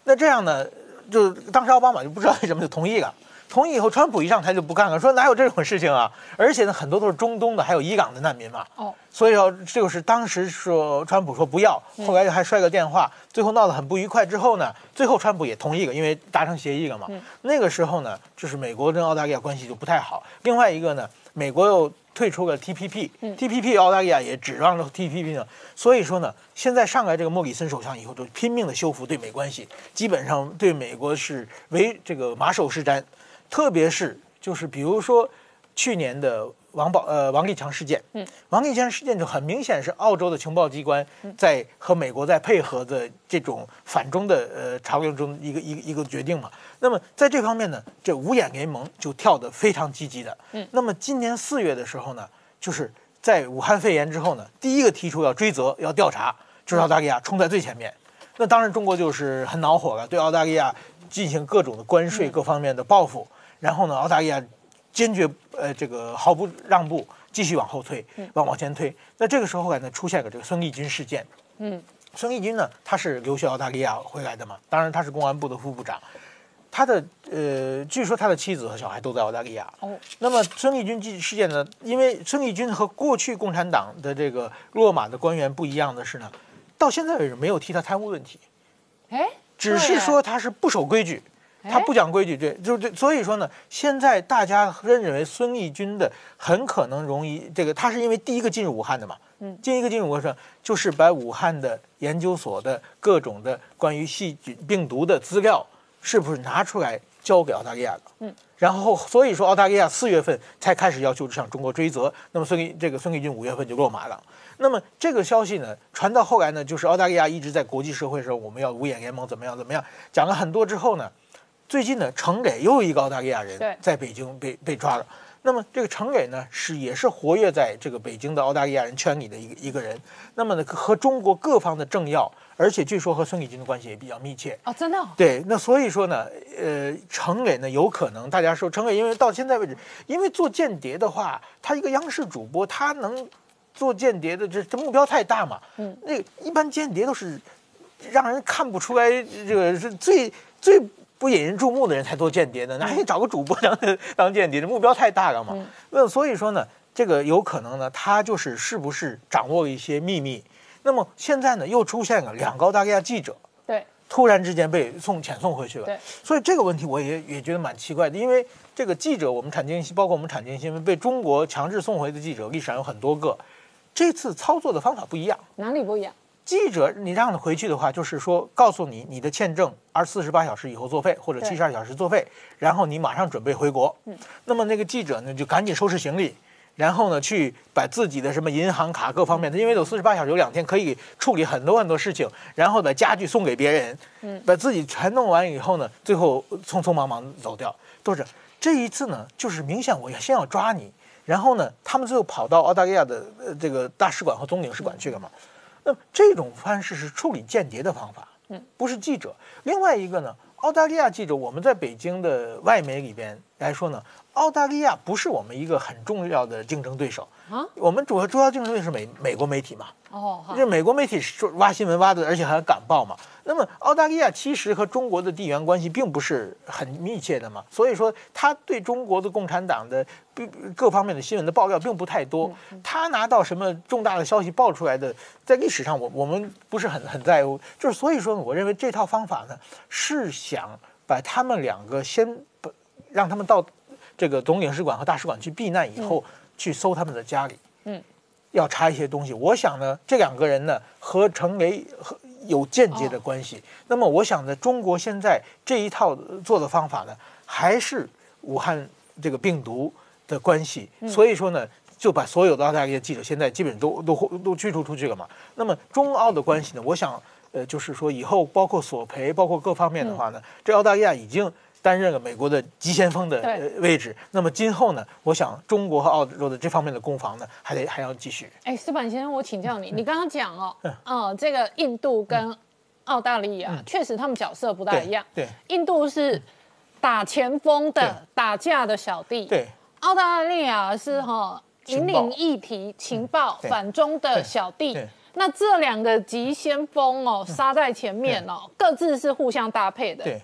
那这样呢，就当时奥巴马就不知道为什么就同意了。同意以后，川普一上台就不干了，说哪有这种事情啊？而且呢，很多都是中东的，还有伊朗的难民嘛。哦，所以说这个是当时说川普说不要，后来还摔个电话，最后闹得很不愉快。之后呢，最后川普也同意了，因为达成协议了嘛。那个时候呢，就是美国跟澳大利亚关系就不太好。另外一个呢，美国又退出了 TPP，TPP 澳大利亚也指望着 TPP 呢。所以说呢，现在上来这个莫里森首相以后，就拼命的修复对美关系，基本上对美国是为这个马首是瞻。特别是就是比如说去年的王宝呃王立强事件，嗯，王立强事件就很明显是澳洲的情报机关在和美国在配合的这种反中的呃潮流中一个一个一个决定嘛。那么在这方面呢，这五眼联盟就跳得非常积极的。嗯，那么今年四月的时候呢，就是在武汉肺炎之后呢，第一个提出要追责要调查，就是澳大利亚冲在最前面。那当然中国就是很恼火了，对澳大利亚进行各种的关税各方面的报复。然后呢，澳大利亚坚决呃这个毫不让步，继续往后退，往往前推。那这个时候呢，出现了这个孙立军事件。嗯，孙立军呢，他是留学澳大利亚回来的嘛，当然他是公安部的副部长。他他的呃，据说他的妻子和小孩都在澳大利亚。哦，那么孙立军事件呢？因为孙立军和过去共产党的这个落马的官员不一样的是呢，到现在为止没有提他贪污问题，哎，只是说他是不守规矩。哎他不讲规矩，对，就这，所以说呢，现在大家认认为孙立军的很可能容易这个，他是因为第一个进入武汉的嘛，嗯，第一个进入武汉就是把武汉的研究所的各种的关于细菌病毒的资料，是不是拿出来交给澳大利亚的，嗯，然后所以说澳大利亚四月份才开始要求向中国追责，那么孙立这个孙立军五月份就落马了。那么这个消息呢，传到后来呢，就是澳大利亚一直在国际社会上我们要五眼联盟怎么样怎么样，讲了很多之后呢。最近呢，程磊又一个澳大利亚人在北京被被抓了。那么这个程磊呢，是也是活跃在这个北京的澳大利亚人圈里的一个一个人。那么呢，和中国各方的政要，而且据说和孙立军的关系也比较密切。哦，真的、哦？对，那所以说呢，呃，程磊呢有可能大家说程磊，因为到现在为止，因为做间谍的话，他一个央视主播，他能做间谍的这这目标太大嘛。嗯，那一般间谍都是让人看不出来，这个是最最。不引人注目的人才做间谍呢，哪还找个主播当当间谍的目标太大了嘛？那所以说呢，这个有可能呢，他就是是不是掌握了一些秘密？那么现在呢，又出现了两个澳大利亚记者，对，突然之间被送遣送回去了。对，所以这个问题我也也觉得蛮奇怪的，因为这个记者，我们产经包括我们产经新闻被中国强制送回的记者，历史上有很多个，这次操作的方法不一样。哪里不一样？记者，你让他回去的话，就是说告诉你你的签证二四十八小时以后作废，或者七十二小时作废，然后你马上准备回国。嗯，那么那个记者呢，就赶紧收拾行李，然后呢去把自己的什么银行卡各方面的，因为有四十八小时有两天可以处理很多很多事情，然后把家具送给别人，嗯，把自己全弄完以后呢，最后匆匆忙忙走掉，都是这一次呢，就是明显我要先要抓你，然后呢，他们最后跑到澳大利亚的呃这个大使馆和总领事馆去了嘛。那么这种方式是处理间谍的方法，嗯，不是记者。另外一个呢，澳大利亚记者，我们在北京的外媒里边来说呢，澳大利亚不是我们一个很重要的竞争对手啊。我们主要主要竞争对手是美美国媒体嘛，哦，这美国媒体说挖新闻挖的，而且还敢报嘛。那么澳大利亚其实和中国的地缘关系并不是很密切的嘛，所以说他对中国的共产党的各方面的新闻的爆料并不太多。他拿到什么重大的消息爆出来的，在历史上我我们不是很很在乎。就是所以说，我认为这套方法呢是想把他们两个先不让他们到这个总领事馆和大使馆去避难以后，去搜他们的家里，嗯，要查一些东西。我想呢，这两个人呢和程雷和。有间接的关系。那么，我想呢，中国现在这一套做的方法呢，还是武汉这个病毒的关系。所以说呢，就把所有的澳大利亚记者现在基本都都都驱逐出去了嘛。那么，中澳的关系呢，我想，呃，就是说以后包括索赔，包括各方面的话呢，这澳大利亚已经担任了美国的急先锋的位置。那么今后呢，我想中国和澳洲的这方面的攻防呢，还得还要继续。哎，斯板先生，我请教你，你刚刚讲哦，哦，这个印度跟澳大利亚确实他们角色不大一样。对，印度是打前锋的、打架的小弟。对，澳大利亚是哈引领议题、情报、反中的小弟。那这两个急先锋哦，杀在前面哦，各自是互相搭配的。对。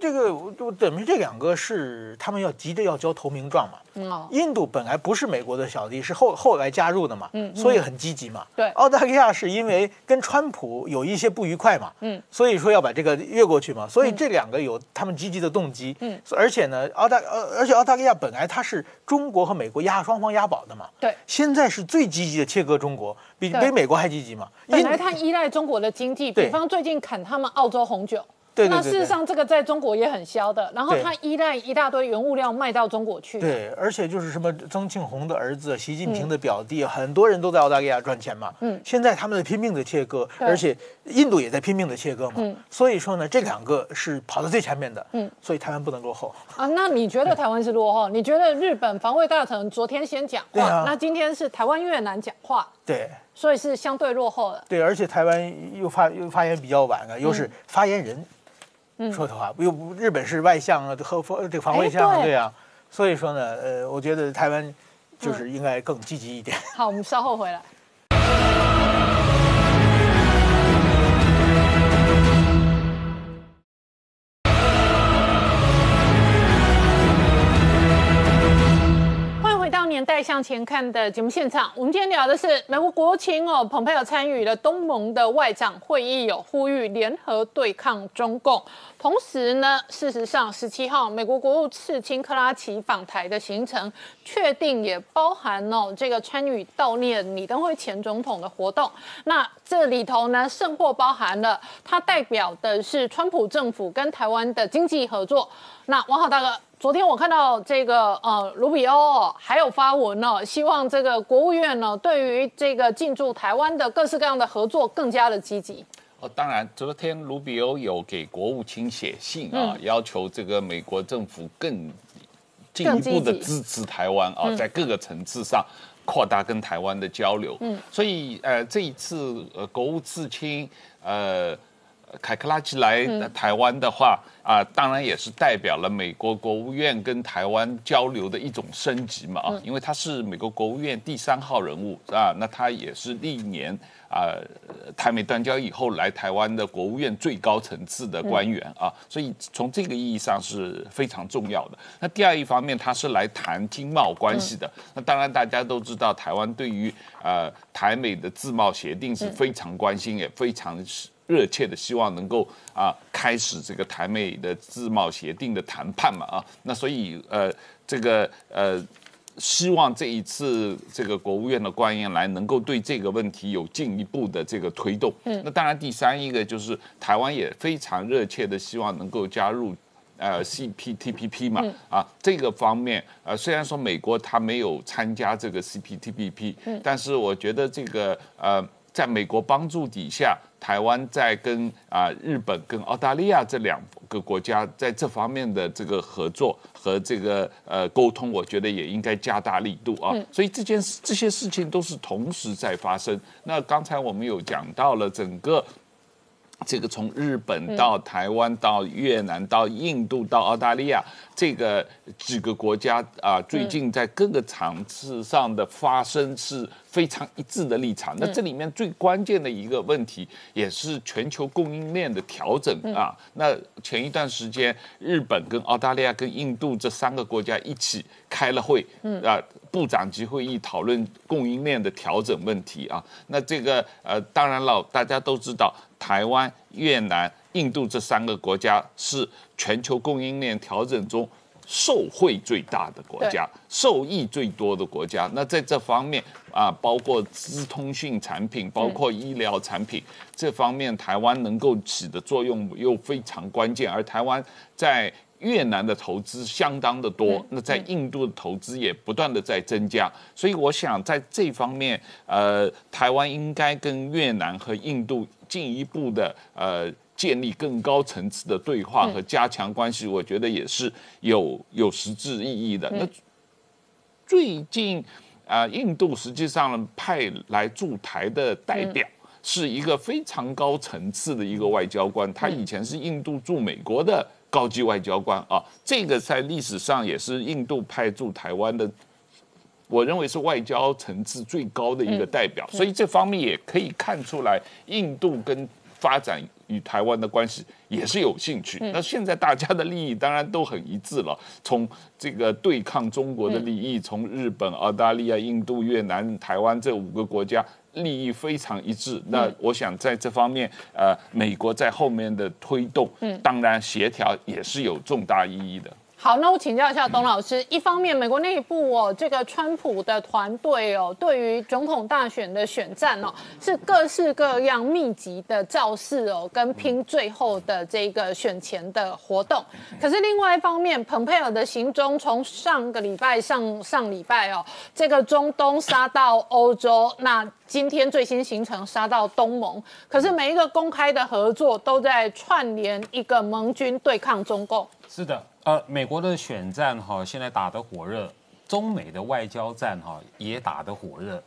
这个就等于这两个是他们要急着要交投名状嘛。哦。印度本来不是美国的小弟，是后后来加入的嘛。嗯。所以很积极嘛。对。澳大利亚是因为跟川普有一些不愉快嘛。嗯。所以说要把这个越过去嘛。所以这两个有他们积极的动机。嗯。而且呢，澳大呃，而且澳大利亚本来它是中国和美国押双方押宝的嘛。对。现在是最积极的切割中国，比比美国还积极嘛。本来它依赖中国的经济，比方最近砍他们澳洲红酒。那事实上，这个在中国也很销的。然后他依赖一大堆原物料卖到中国去。对，而且就是什么曾庆红的儿子、习近平的表弟，很多人都在澳大利亚赚钱嘛。嗯。现在他们在拼命的切割，而且印度也在拼命的切割嘛。嗯。所以说呢，这两个是跑到最前面的。嗯。所以台湾不能落后。啊，那你觉得台湾是落后？你觉得日本防卫大臣昨天先讲话，那今天是台湾越南讲话。对。所以是相对落后的。对，而且台湾又发又发言比较晚啊，又是发言人。说的话，又不日本是外向啊，和防这个防卫相对啊，所以说呢，呃，我觉得台湾就是应该更积极一点。好，我们稍后回来。向前看》的节目现场，我们今天聊的是美国国情哦，蓬佩奥参与了东盟的外长会议，有呼吁联合对抗中共。同时呢，事实上十七号美国国务次卿克拉奇访台的行程，确定也包含哦这个参与悼念李登辉前总统的活动。那这里头呢，甚或包含了它代表的是川普政府跟台湾的经济合作。那王浩大哥。昨天我看到这个呃卢比欧还有发文呢，希望这个国务院呢对于这个进驻台湾的各式各样的合作更加的积极。哦，当然，昨天卢比欧有给国务卿写信啊，要求这个美国政府更进一步的支持台湾啊，在各个层次上扩大跟台湾的交流。嗯，所以呃这一次呃国务次卿呃。凯克拉奇来台湾的话啊，当然也是代表了美国国务院跟台湾交流的一种升级嘛啊，因为他是美国国务院第三号人物啊，那他也是历年啊台美断交以后来台湾的国务院最高层次的官员啊，所以从这个意义上是非常重要的。那第二一方面，他是来谈经贸关系的。那当然大家都知道，台湾对于呃台美的自贸协定是非常关心，也非常热切的希望能够啊开始这个台美的自贸协定的谈判嘛啊，那所以呃这个呃希望这一次这个国务院的官员来能够对这个问题有进一步的这个推动。嗯，那当然第三一个就是台湾也非常热切的希望能够加入呃 CPTPP 嘛啊这个方面呃虽然说美国它没有参加这个 CPTPP，但是我觉得这个呃。在美国帮助底下，台湾在跟啊日本跟澳大利亚这两个国家在这方面的这个合作和这个呃沟通，我觉得也应该加大力度啊。所以这件事这些事情都是同时在发生。那刚才我们有讲到了整个。这个从日本到台湾到越南到印度到澳大利亚这个几个国家啊，最近在各个场次上的发生是非常一致的立场。那这里面最关键的一个问题，也是全球供应链的调整啊。那前一段时间，日本跟澳大利亚跟印度这三个国家一起开了会，啊，部长级会议讨论供应链的调整问题啊。那这个呃，当然了，大家都知道。台湾、越南、印度这三个国家是全球供应链调整中受惠最大的国家，受益最多的国家。那在这方面啊，包括资通讯产品、包括医疗产品这方面，台湾能够起的作用又非常关键。而台湾在越南的投资相当的多，那在印度的投资也不断的在增加。所以我想在这方面，呃，台湾应该跟越南和印度。进一步的呃建立更高层次的对话和加强关系，我觉得也是有有实质意义的。那最近啊，印度实际上派来驻台的代表是一个非常高层次的一个外交官，他以前是印度驻美国的高级外交官啊，这个在历史上也是印度派驻台湾的。我认为是外交层次最高的一个代表，所以这方面也可以看出来，印度跟发展与台湾的关系也是有兴趣。那现在大家的利益当然都很一致了，从这个对抗中国的利益，从日本、澳大利亚、印度、越南、台湾这五个国家利益非常一致。那我想在这方面，呃，美国在后面的推动，嗯当然协调也是有重大意义的。好，那我请教一下董老师。一方面，美国内部哦，这个川普的团队哦，对于总统大选的选战哦，是各式各样密集的造势哦，跟拼最后的这个选前的活动。可是另外一方面，蓬佩尔的行踪从上个礼拜上上礼拜哦，这个中东杀到欧洲，那今天最新行程杀到东盟。可是每一个公开的合作都在串联一个盟军对抗中共。是的。呃，美国的选战哈，现在打得火热，中美的外交战哈也打得火热。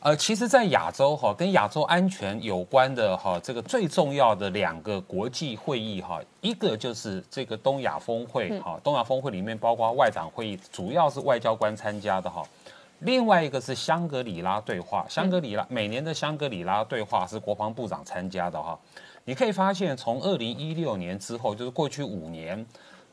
呃，其实，在亚洲哈，跟亚洲安全有关的哈，这个最重要的两个国际会议哈，一个就是这个东亚峰会哈，东亚峰会里面包括外长会议，主要是外交官参加的哈。另外一个是香格里拉对话，香格里拉每年的香格里拉对话是国防部长参加的哈。你可以发现，从二零一六年之后，就是过去五年。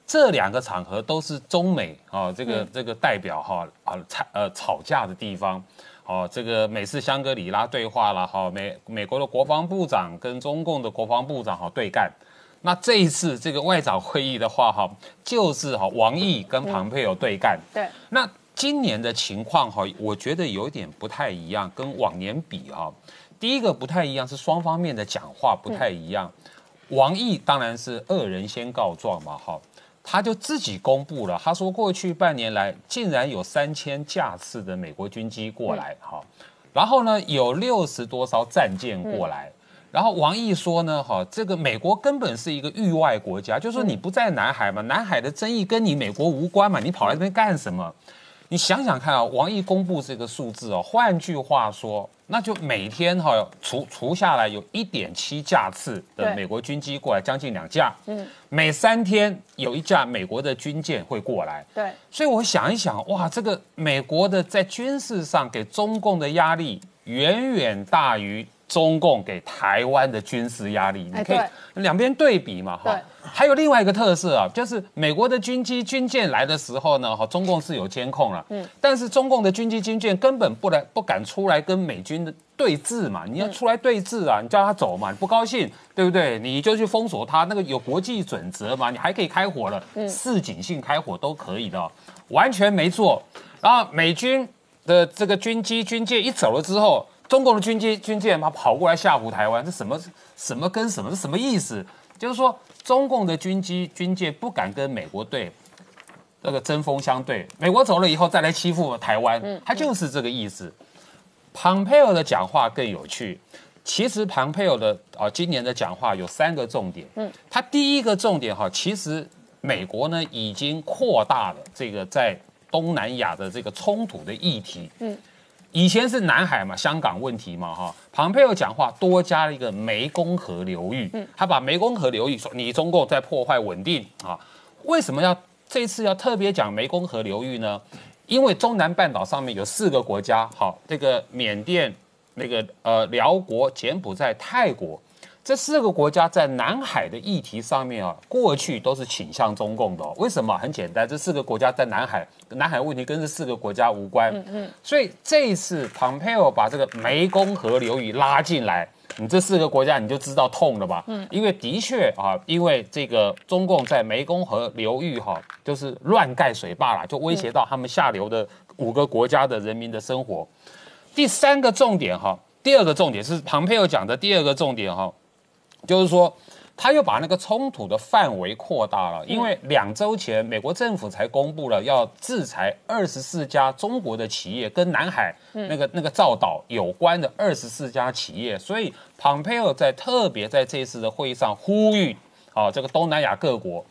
这两个场合都是中美啊这个这个代表哈啊吵呃吵架的地方。哦，这个美式香格里拉对话了哈，美美国的国防部长跟中共的国防部长哈对干。那这一次这个外长会议的话哈，就是哈王毅跟庞佩有对干。对，那今年的情况哈，我觉得有点不太一样，跟往年比哈，第一个不太一样是双方面的讲话不太一样。王毅当然是恶人先告状嘛哈。他就自己公布了，他说过去半年来竟然有三千架次的美国军机过来，哈，然后呢有六十多艘战舰过来，然后王毅说呢，哈，这个美国根本是一个域外国家，就说你不在南海嘛，南海的争议跟你美国无关嘛，你跑来这边干什么？你想想看啊，王毅公布这个数字哦，换句话说。那就每天哈除除下来有一点七架次的美国军机过来，将近两架。嗯，每三天有一架美国的军舰会过来。对，所以我想一想，哇，这个美国的在军事上给中共的压力远远大于。中共给台湾的军事压力，你可以两边对比嘛，哈。还有另外一个特色啊，就是美国的军机、军舰来的时候呢，哈，中共是有监控了，嗯，但是中共的军机、军舰根本不来、不敢出来跟美军的对峙嘛。你要出来对峙啊，你叫他走嘛，你不高兴，对不对？你就去封锁他，那个有国际准则嘛，你还可以开火了，示警性开火都可以的，完全没做。然后美军的这个军机、军舰一走了之后。中共的军机、军舰嘛跑过来吓唬台湾，这什么什么跟什么是什么意思？就是说，中共的军机、军舰不敢跟美国队那个针锋相对，美国走了以后再来欺负台湾，他就是这个意思。庞佩奥的讲话更有趣，其实庞佩奥的啊今年的讲话有三个重点。嗯，他第一个重点哈，其实美国呢已经扩大了这个在东南亚的这个冲突的议题。嗯。以前是南海嘛，香港问题嘛，哈，庞佩奥讲话多加了一个湄公河流域，嗯，他把湄公河流域说你中共在破坏稳定啊，为什么要这次要特别讲湄公河流域呢？因为中南半岛上面有四个国家，好，这个缅甸、那个呃辽国、柬埔寨、泰国。这四个国家在南海的议题上面啊，过去都是倾向中共的。为什么？很简单，这四个国家在南海，南海问题跟这四个国家无关。嗯嗯。所以这一次，Pompeo 把这个湄公河流域拉进来，你这四个国家你就知道痛了吧？嗯。因为的确啊，因为这个中共在湄公河流域哈，就是乱盖水坝了，就威胁到他们下流的五个国家的人民的生活。第三个重点哈，第二个重点是庞佩奥讲的第二个重点哈。就是说，他又把那个冲突的范围扩大了，因为两周前美国政府才公布了要制裁二十四家中国的企业，跟南海那个那个造岛有关的二十四家企业，所以蓬佩奥在特别在这次的会议上呼吁，啊，这个东南亚各国，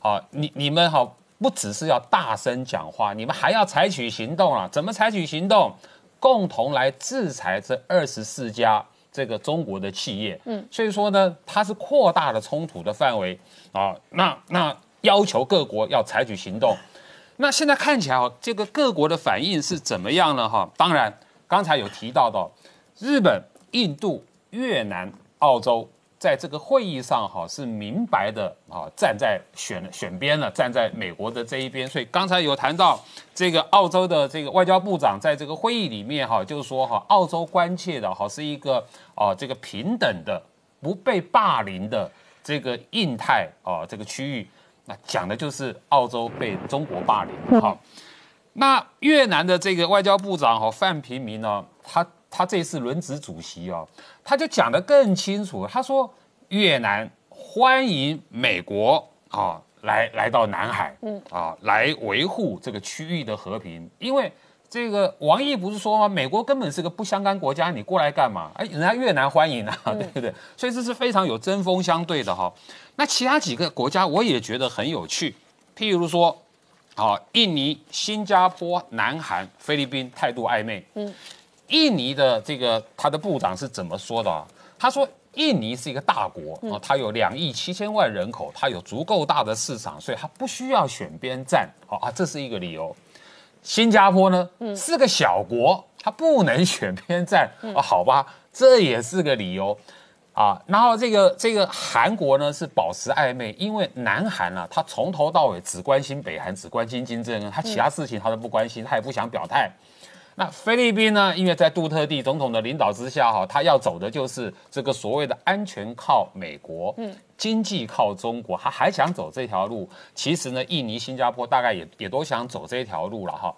啊，你你们好，不只是要大声讲话，你们还要采取行动啊！怎么采取行动？共同来制裁这二十四家。这个中国的企业，嗯，所以说呢，它是扩大了冲突的范围啊。那那要求各国要采取行动。那现在看起来，这个各国的反应是怎么样呢？哈，当然刚才有提到的，日本、印度、越南、澳洲。在这个会议上，哈是明白的啊，站在选选边了，站在美国的这一边。所以刚才有谈到这个澳洲的这个外交部长在这个会议里面，哈，就是说哈，澳洲关切的哈是一个啊这个平等的、不被霸凌的这个印太啊这个区域。那讲的就是澳洲被中国霸凌。好，那越南的这个外交部长哈范平民呢，他。他这次轮值主席哦，他就讲得更清楚。他说，越南欢迎美国啊来来到南海，嗯啊来维护这个区域的和平。因为这个王毅不是说吗？美国根本是个不相干国家，你过来干嘛？哎，人家越南欢迎啊，对不对？所以这是非常有针锋相对的哈。那其他几个国家我也觉得很有趣，譬如说，啊，印尼、新加坡、南韩、菲律宾态度暧昧，嗯。印尼的这个他的部长是怎么说的啊？他说，印尼是一个大国啊，它有两亿七千万人口，它有足够大的市场，所以它不需要选边站。好啊，这是一个理由。新加坡呢，是个小国，它不能选边站啊。好吧，这也是个理由。啊，然后这个这个韩国呢是保持暧昧，因为南韩啊，他从头到尾只关心北韩，只关心金正恩，他其他事情他都不关心，他也不想表态。那菲律宾呢，因为在杜特地总统的领导之下，哈，他要走的就是这个所谓的安全靠美国，嗯，经济靠中国，他还想走这条路。其实呢，印尼、新加坡大概也也都想走这条路了，哈。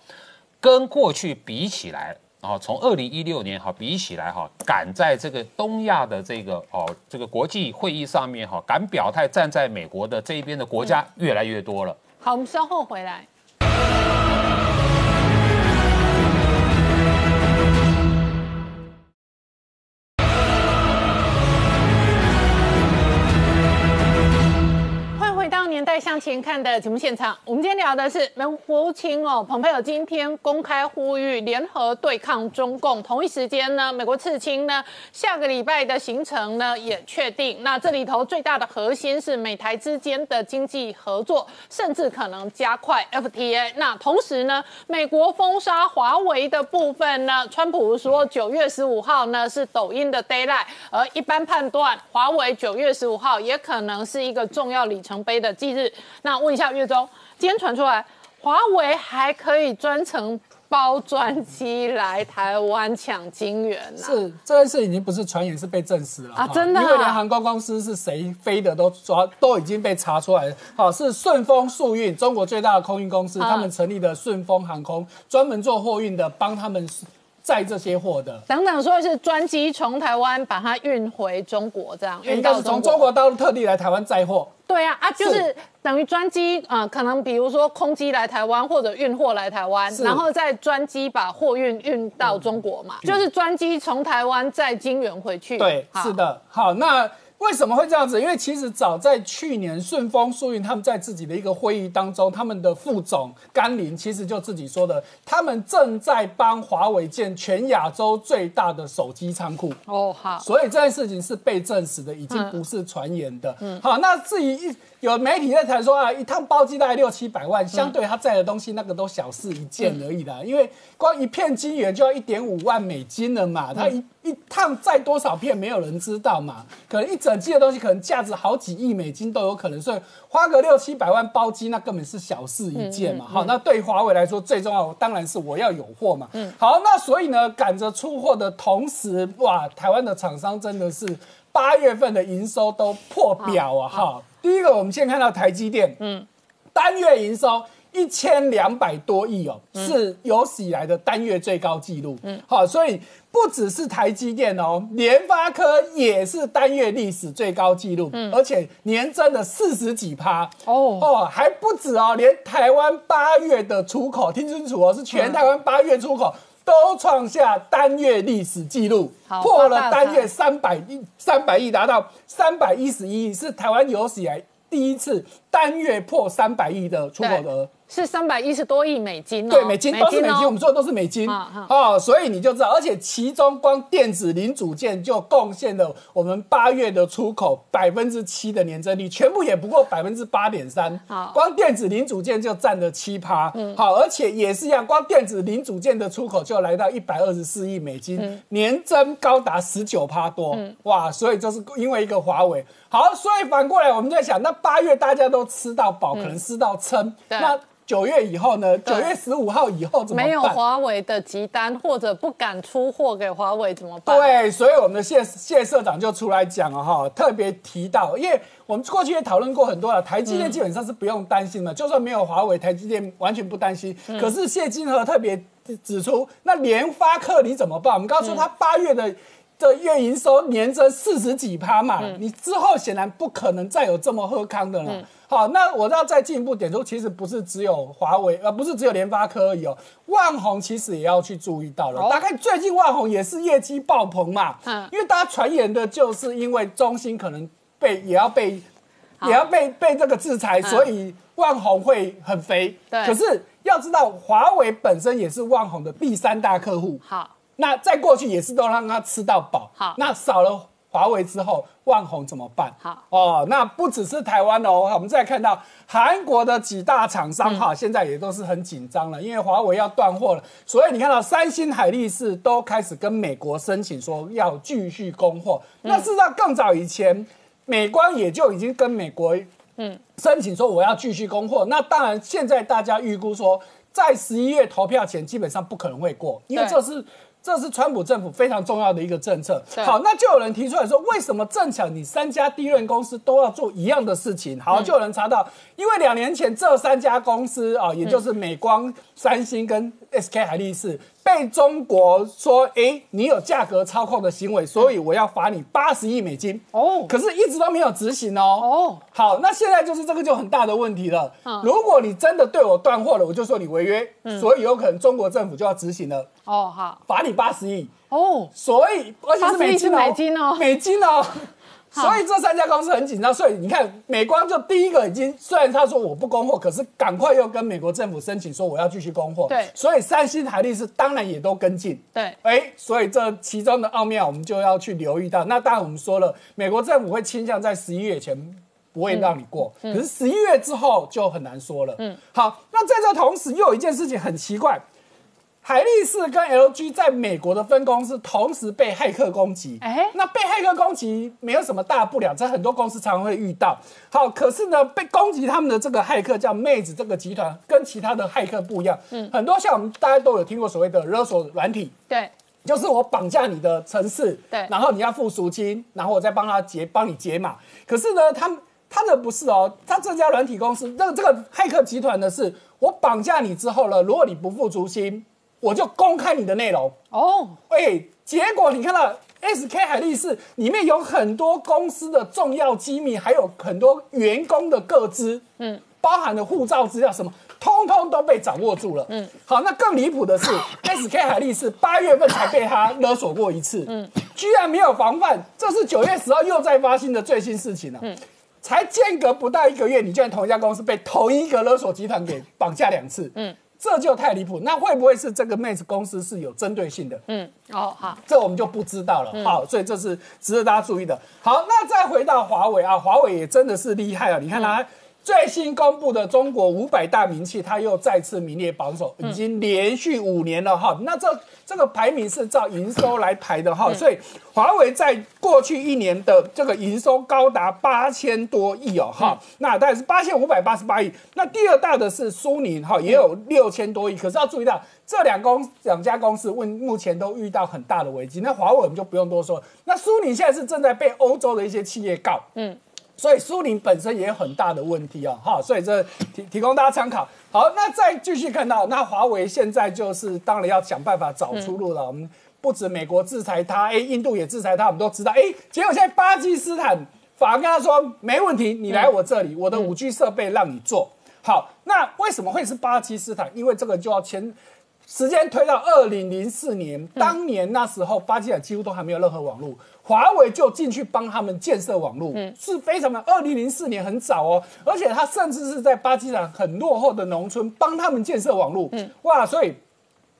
跟过去比起来。啊，从二零一六年哈比起来哈，敢在这个东亚的这个哦这个国际会议上面哈敢表态站在美国的这一边的国家越来越多了。好，我们稍后回来。年代向前看的节目现场，我们今天聊的是美国国务卿哦，蓬佩奥今天公开呼吁联合对抗中共。同一时间呢，美国次卿呢，下个礼拜的行程呢也确定。那这里头最大的核心是美台之间的经济合作，甚至可能加快 FTA。那同时呢，美国封杀华为的部分呢，川普说九月十五号呢是抖音的 d a y l i g h t 而一般判断华为九月十五号也可能是一个重要里程碑的。近日，那问一下月中，今天传出来，华为还可以专程包专机来台湾抢金元呢？是这件事已经不是传言，是被证实了啊！真的，因为连航空公司是谁飞的都抓，都已经被查出来了。好，是顺丰速运，中国最大的空运公司，他们成立的顺丰航空，专门做货运的，帮他们。载这些货的，等等，说的是专机从台湾把它运回中国，这样运到从中国大陆特地来台湾载货。对啊，啊，就是等于专机啊，可能比如说空机来台湾或者运货来台湾，然后再专机把货运运到中国嘛，就是专机从台湾再金元回去。对，是的，好，那。为什么会这样子？因为其实早在去年，顺丰速运他们在自己的一个会议当中，他们的副总甘霖其实就自己说的，他们正在帮华为建全亚洲最大的手机仓库。哦，好，所以这件事情是被证实的，已经不是传言的。嗯，好，那至于一。有媒体在谈说啊，一趟包机大概六七百万，相对他载的东西那个都小事一件而已的，因为光一片金元就要一点五万美金了嘛，他一一趟载多少片没有人知道嘛，可能一整机的东西可能价值好几亿美金都有可能，所以花个六七百万包机那根本是小事一件嘛。好，那对华为来说最重要当然是我要有货嘛。嗯，好，那所以呢，赶着出货的同时，哇，台湾的厂商真的是八月份的营收都破表啊，哈。第一个，我们先看到台积电，嗯，单月营收一千两百多亿哦，是有史以来的单月最高纪录，嗯，好，所以不只是台积电哦，联发科也是单月历史最高纪录，嗯，而且年增了四十几趴，哦。哦，还不止哦，连台湾八月的出口，听清楚哦，是全台湾八月出口都创下单月历史记录，破了单月三百亿，三百亿达到三百一十一亿，是台湾有史以来第一次单月破三百亿的出口额。是三百一十多亿美金，哦对，美金都是美金，我们做的都是美金。啊，所以你就知道，而且其中光电子零组件就贡献了我们八月的出口百分之七的年增率，全部也不过百分之八点三，好，光电子零组件就占了七趴，好，而且也是一样，光电子零组件的出口就来到一百二十四亿美金，年增高达十九趴多，哇，所以就是因为一个华为，好，所以反过来我们在想，那八月大家都吃到饱，可能吃到撑，那。九月以后呢？九月十五号以后怎么办？没有华为的急单，或者不敢出货给华为怎么办？对，所以我们的谢谢社长就出来讲了哈，特别提到，因为我们过去也讨论过很多了，台积电基本上是不用担心的，就算没有华为，台积电完全不担心。可是谢金河特别指出，那联发科你怎么办？我们刚刚说他八月的。这月营收年增四十几趴嘛，你之后显然不可能再有这么喝康的了。好，那我要再进一步点出，其实不是只有华为，呃，不是只有联发科而已哦，万宏其实也要去注意到了。大概最近万宏也是业绩爆棚嘛，嗯，因为大家传言的就是因为中兴可能被也要被也要被被这个制裁，所以万宏会很肥。对，可是要知道，华为本身也是万宏的第三大客户。好。那在过去也是都让他吃到饱，好，那少了华为之后，万宏怎么办？好哦，那不只是台湾哦，我们再看到韩国的几大厂商哈，现在也都是很紧张了，因为华为要断货了，所以你看到三星、海力士都开始跟美国申请说要继续供货。那事实上更早以前，美光也就已经跟美国嗯申请说我要继续供货。那当然，现在大家预估说，在十一月投票前基本上不可能会过，因为对这是。这是川普政府非常重要的一个政策。好，那就有人提出来说，为什么正巧你三家低润公司都要做一样的事情？好，就有人查到，因为两年前这三家公司啊，也就是美光、三星跟 SK 海力士，被中国说，哎，你有价格操控的行为，所以我要罚你八十亿美金。哦可是一直都没有执行哦。哦，好，那现在就是这个就很大的问题了。嗯如果你真的对我断货了，我就说你违约，所以有可能中国政府就要执行了，哦好罚你八十亿。哦，所以而且是美金哦，80亿是美金哦美金哦。所以这三家公司很紧张，所以你看，美光就第一个已经，虽然他说我不供货，可是赶快又跟美国政府申请说我要继续供货。对所以三星、台力是当然也都跟进。对哎，所以这其中的奥妙，我们就要去留意到。那当然我们说了，美国政府会倾向在十一月前不会让你过，可是十一月之后就很难说了。嗯，好，那在这同时又有一件事情很奇怪。海力士跟 LG 在美国的分公司同时被骇客攻击，哎那被骇客攻击没有什么大不了，在很多公司常常会遇到。好，可是呢，被攻击他们的这个骇客叫妹子这个集团，跟其他的骇客不一样。嗯，很多像我们大家都有听过所谓的勒索软体，对就是我绑架你的城市，对然后你要付赎金，然后我再帮他解帮你解码。可是呢，他他的不是哦，他这家软体公司，那这个骇客集团的是，我绑架你之后呢，如果你不付赎金，我就公开你的内容。哦哎，结果你看到 SK 海力士里面有很多公司的重要机密，还有很多员工的个资，嗯，包含的护照资料什么，通通都被掌握住了。嗯，好，那更离谱的是，SK 海力士八月份才被他勒索过一次，嗯，居然没有防范，这是九月十号又在发 sinh 的最新事情了。嗯。才间隔不到一个月，你居然同一家公司被同一个勒索集团给绑架两次，嗯，这就太离谱。那会不会是这个 Mate 公司是有针对性的？嗯哦好这我们就不知道了。好，所以这是值得大家注意的。好，那再回到华为啊，华为也真的是厉害啊！你看它最新公布的中国五百大名气，它又再次名列榜首，已经连续五年了哈。那这这个排名是照营收来排的哈，所以华为在过去一年的这个营收高达八千多亿哦哈，那大概是八千五百八十八亿。那第二大的是苏宁哈，也有六千多亿。可是要注意到，这两公两家公司问目前都遇到很大的危机。那华为我们就不用多说，那苏宁现在是正在被欧洲的一些企业告，嗯。所以苏宁本身也有很大的问题哦，哈，所以这提提供大家参考。好，那再继续看到，那华为现在就是当然要想办法找出路了。我们不止美国制裁他，哎，印度也制裁他，我们都知道，哎，结果现在巴基斯坦反而跟他说没问题，你来我这里，我的五 G 设备让你做。好，那为什么会是巴基斯坦？因为这个就要前时间推到二零零四年，当年那时候巴基斯坦几乎都还没有任何网络，华为就进去帮他们建设网络，是非常的。二零零四年很早哦，而且他甚至是在巴基斯坦很落后的农村帮他们建设网络，哇，所以。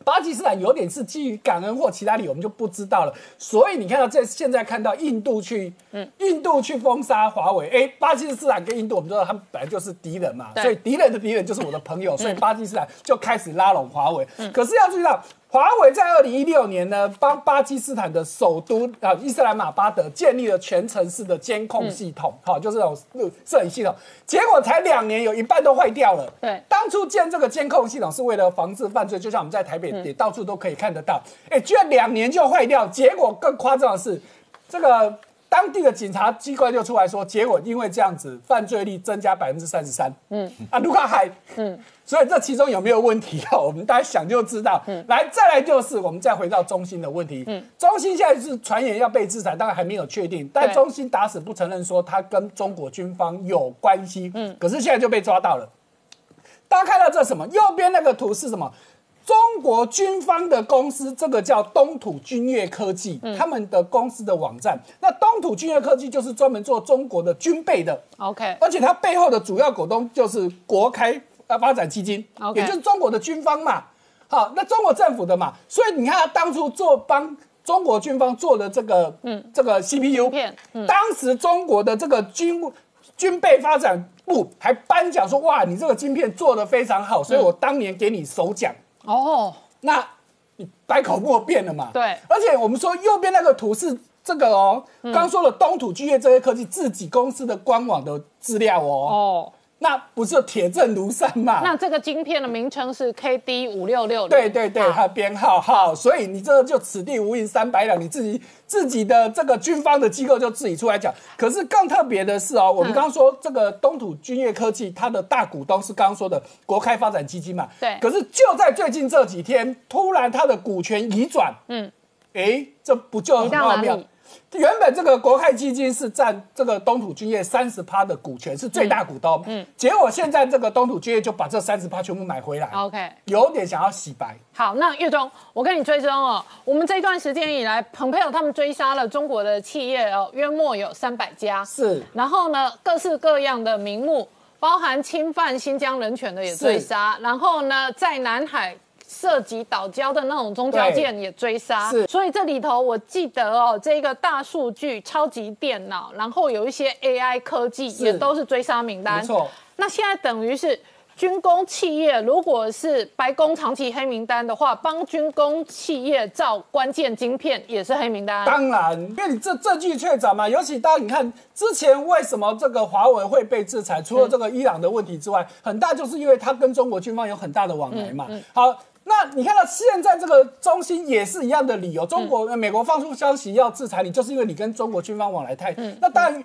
巴基斯坦有点是基于感恩或其他理由，我们就不知道了。所以你看到这现在看到印度去，嗯印度去封杀华为，哎，巴基斯坦跟印度我们知道他们本来就是敌人嘛，所以敌人的敌人就是我的朋友，所以巴基斯坦就开始拉拢华为。可是要注意到，华为在二零一六年呢，帮巴基斯坦的首都啊伊斯兰马巴德建立了全城市的监控系统，好、就是那种录摄影系统。结果才两年，有一半都坏掉了。对当初建这个监控系统是为了防治犯罪，就像我们在台北也到处都可以看得到。哎、居然两年就坏掉，结果更夸张的是，这个当地的警察机关就出来说，结果因为这样子，犯罪率增加百分之三十三。嗯，啊，卢卡海，嗯，所以这其中有没有问题啊？我们大家想就知道。嗯，来，再来就是我们再回到中兴的问题。嗯，中兴现在是传言要被制裁，当然还没有确定，但中兴打死不承认说他跟中国军方有关系。嗯，可是现在就被抓到了。大家看到这什么？右边那个图是什么？中国军方的公司，这个叫东土军业科技，他们的公司的网站。那东土军业科技就是专门做中国的军备的，OK 而且它背后的主要股东就是国开呃发展基金也就是中国的军方嘛。好，那中国政府的嘛，所以你看他当初做帮中国军方做的这个嗯这个 CPU，当时中国的这个军军备发展部还颁奖说哇你这个晶片做的非常好，所以我当年给你首奖。哦，那你百口莫辩了嘛？对而且我们说右边那个图是这个哦，嗯刚说了东土巨业这些科技自己公司的官网的资料哦，哦，那不是铁证如山嘛？那这个晶片的名称是 KD 五六六零，对对对，好它的编号好，所以你这个就此地无银三百两，你自己自己的这个军方的机构就自己出来讲。可是更特别的是哦，我们刚刚说这个东土军业科技，它的大股东是刚刚说的国开发展基金嘛？对可是就在最近这几天，突然它的股权移转，嗯，哎，这不就移很奥妙？原本这个国泰基金是占这个东土军业三十趴的股权，是最大股东。嗯，结果现在这个东土军业就把这三十趴全部买回来。OK，有点想要洗白。好，那岳中，我跟你追踪哦。我们这一段时间以来，蓬佩奥他们追杀了中国的企业哦，约莫有三百家。是然后呢，各式各样的名目，包含侵犯新疆人权的也追杀，然后呢，在南海。涉及岛礁的那种中交舰也追杀，是所以这里头我记得哦，这个大数据、超级电脑，然后有一些 AI 科技也都是追杀名单。没错。那现在等于是军工企业，如果是白宫长期黑名单的话，帮军工企业造关键晶片也是黑名单。当然，因为你这证据确凿嘛，尤其大家你看之前为什么这个华为会被制裁，除了这个伊朗的问题之外，很大就是因为它跟中国军方有很大的往来嘛。好。那你看到现在这个中心也是一样的理由，中国、呃美国放出消息要制裁你，就是因为你跟中国军方往来太。那当然，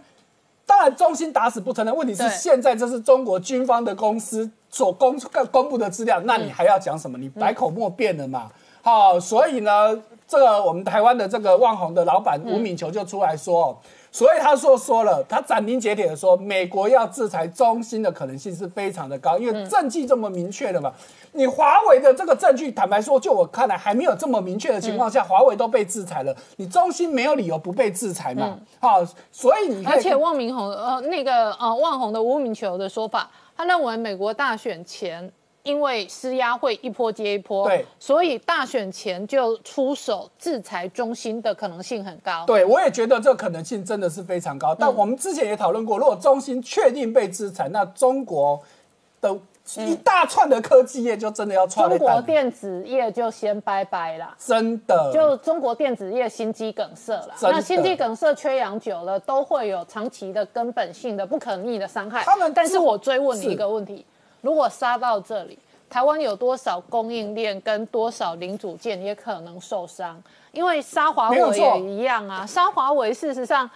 当然中心打死不承认。问题是对现在这是中国军方的公司所公公布的资料，那你还要讲什么？你百口莫辩了嘛。好，所以呢，这个我们台湾的这个万宏的老板吴敏球就出来说哦。所以他说说了，他斩钉截铁的说，美国要制裁中兴的可能性是非常的高，因为证据这么明确的嘛。你华为的这个证据，坦白说，就我看来还没有这么明确的情况下，华为都被制裁了，你中兴没有理由不被制裁嘛？好，所以你而且汪明宏呃那个呃万宏的吴敏球的说法，他认为美国大选前。因为施压会一波接一波，对，所以大选前就出手制裁中兴的可能性很高。对，我也觉得这可能性真的是非常高。但我们之前也讨论过，如果中兴确定被制裁，那中国的一大串的科技业就真的要串中国了蛋了电子业就先拜拜啦。真的就中国电子业心肌梗塞了，那心肌梗塞缺氧久了，都会有长期的根本性的不可逆的伤害。他们但是我追问你一个问题：如果杀到这里，台湾有多少供应链跟多少零组件也可能受伤？因为杀华为也一样啊，杀华为事实上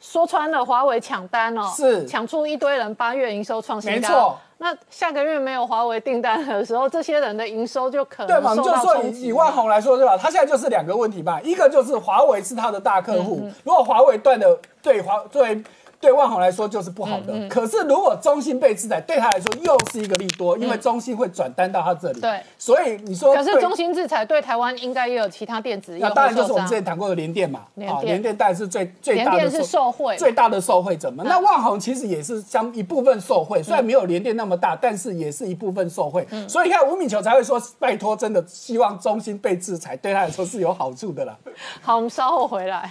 说穿了，华为抢单哦，是抢出一堆人八月营收创新高。没错那下个月没有华为订单的时候，这些人的营收就可能对嘛？就说以以万宏来说，对吧？他现在就是两个问题吧，一个就是华为是他的大客嗯户，如果华为断的对华对。对万宏来说就是不好的，嗯可是如果中兴被制裁，对他来说又是一个利多，因为中兴会转单到他这里。嗯对，所以你说可是中兴制裁对台湾应该也有其他电子业那当然就是我们之前。谈过的联电嘛，联电联电当然是最最大的联电是受惠最大的受惠者嘛。那万宏其实也是相一部分受惠，虽然没有联电那么大，但是也是一部分受惠。所以你看吴敏球才会说，拜托，真的希望中兴被制裁，对他来说是有好处的啦。好，我们稍后回来。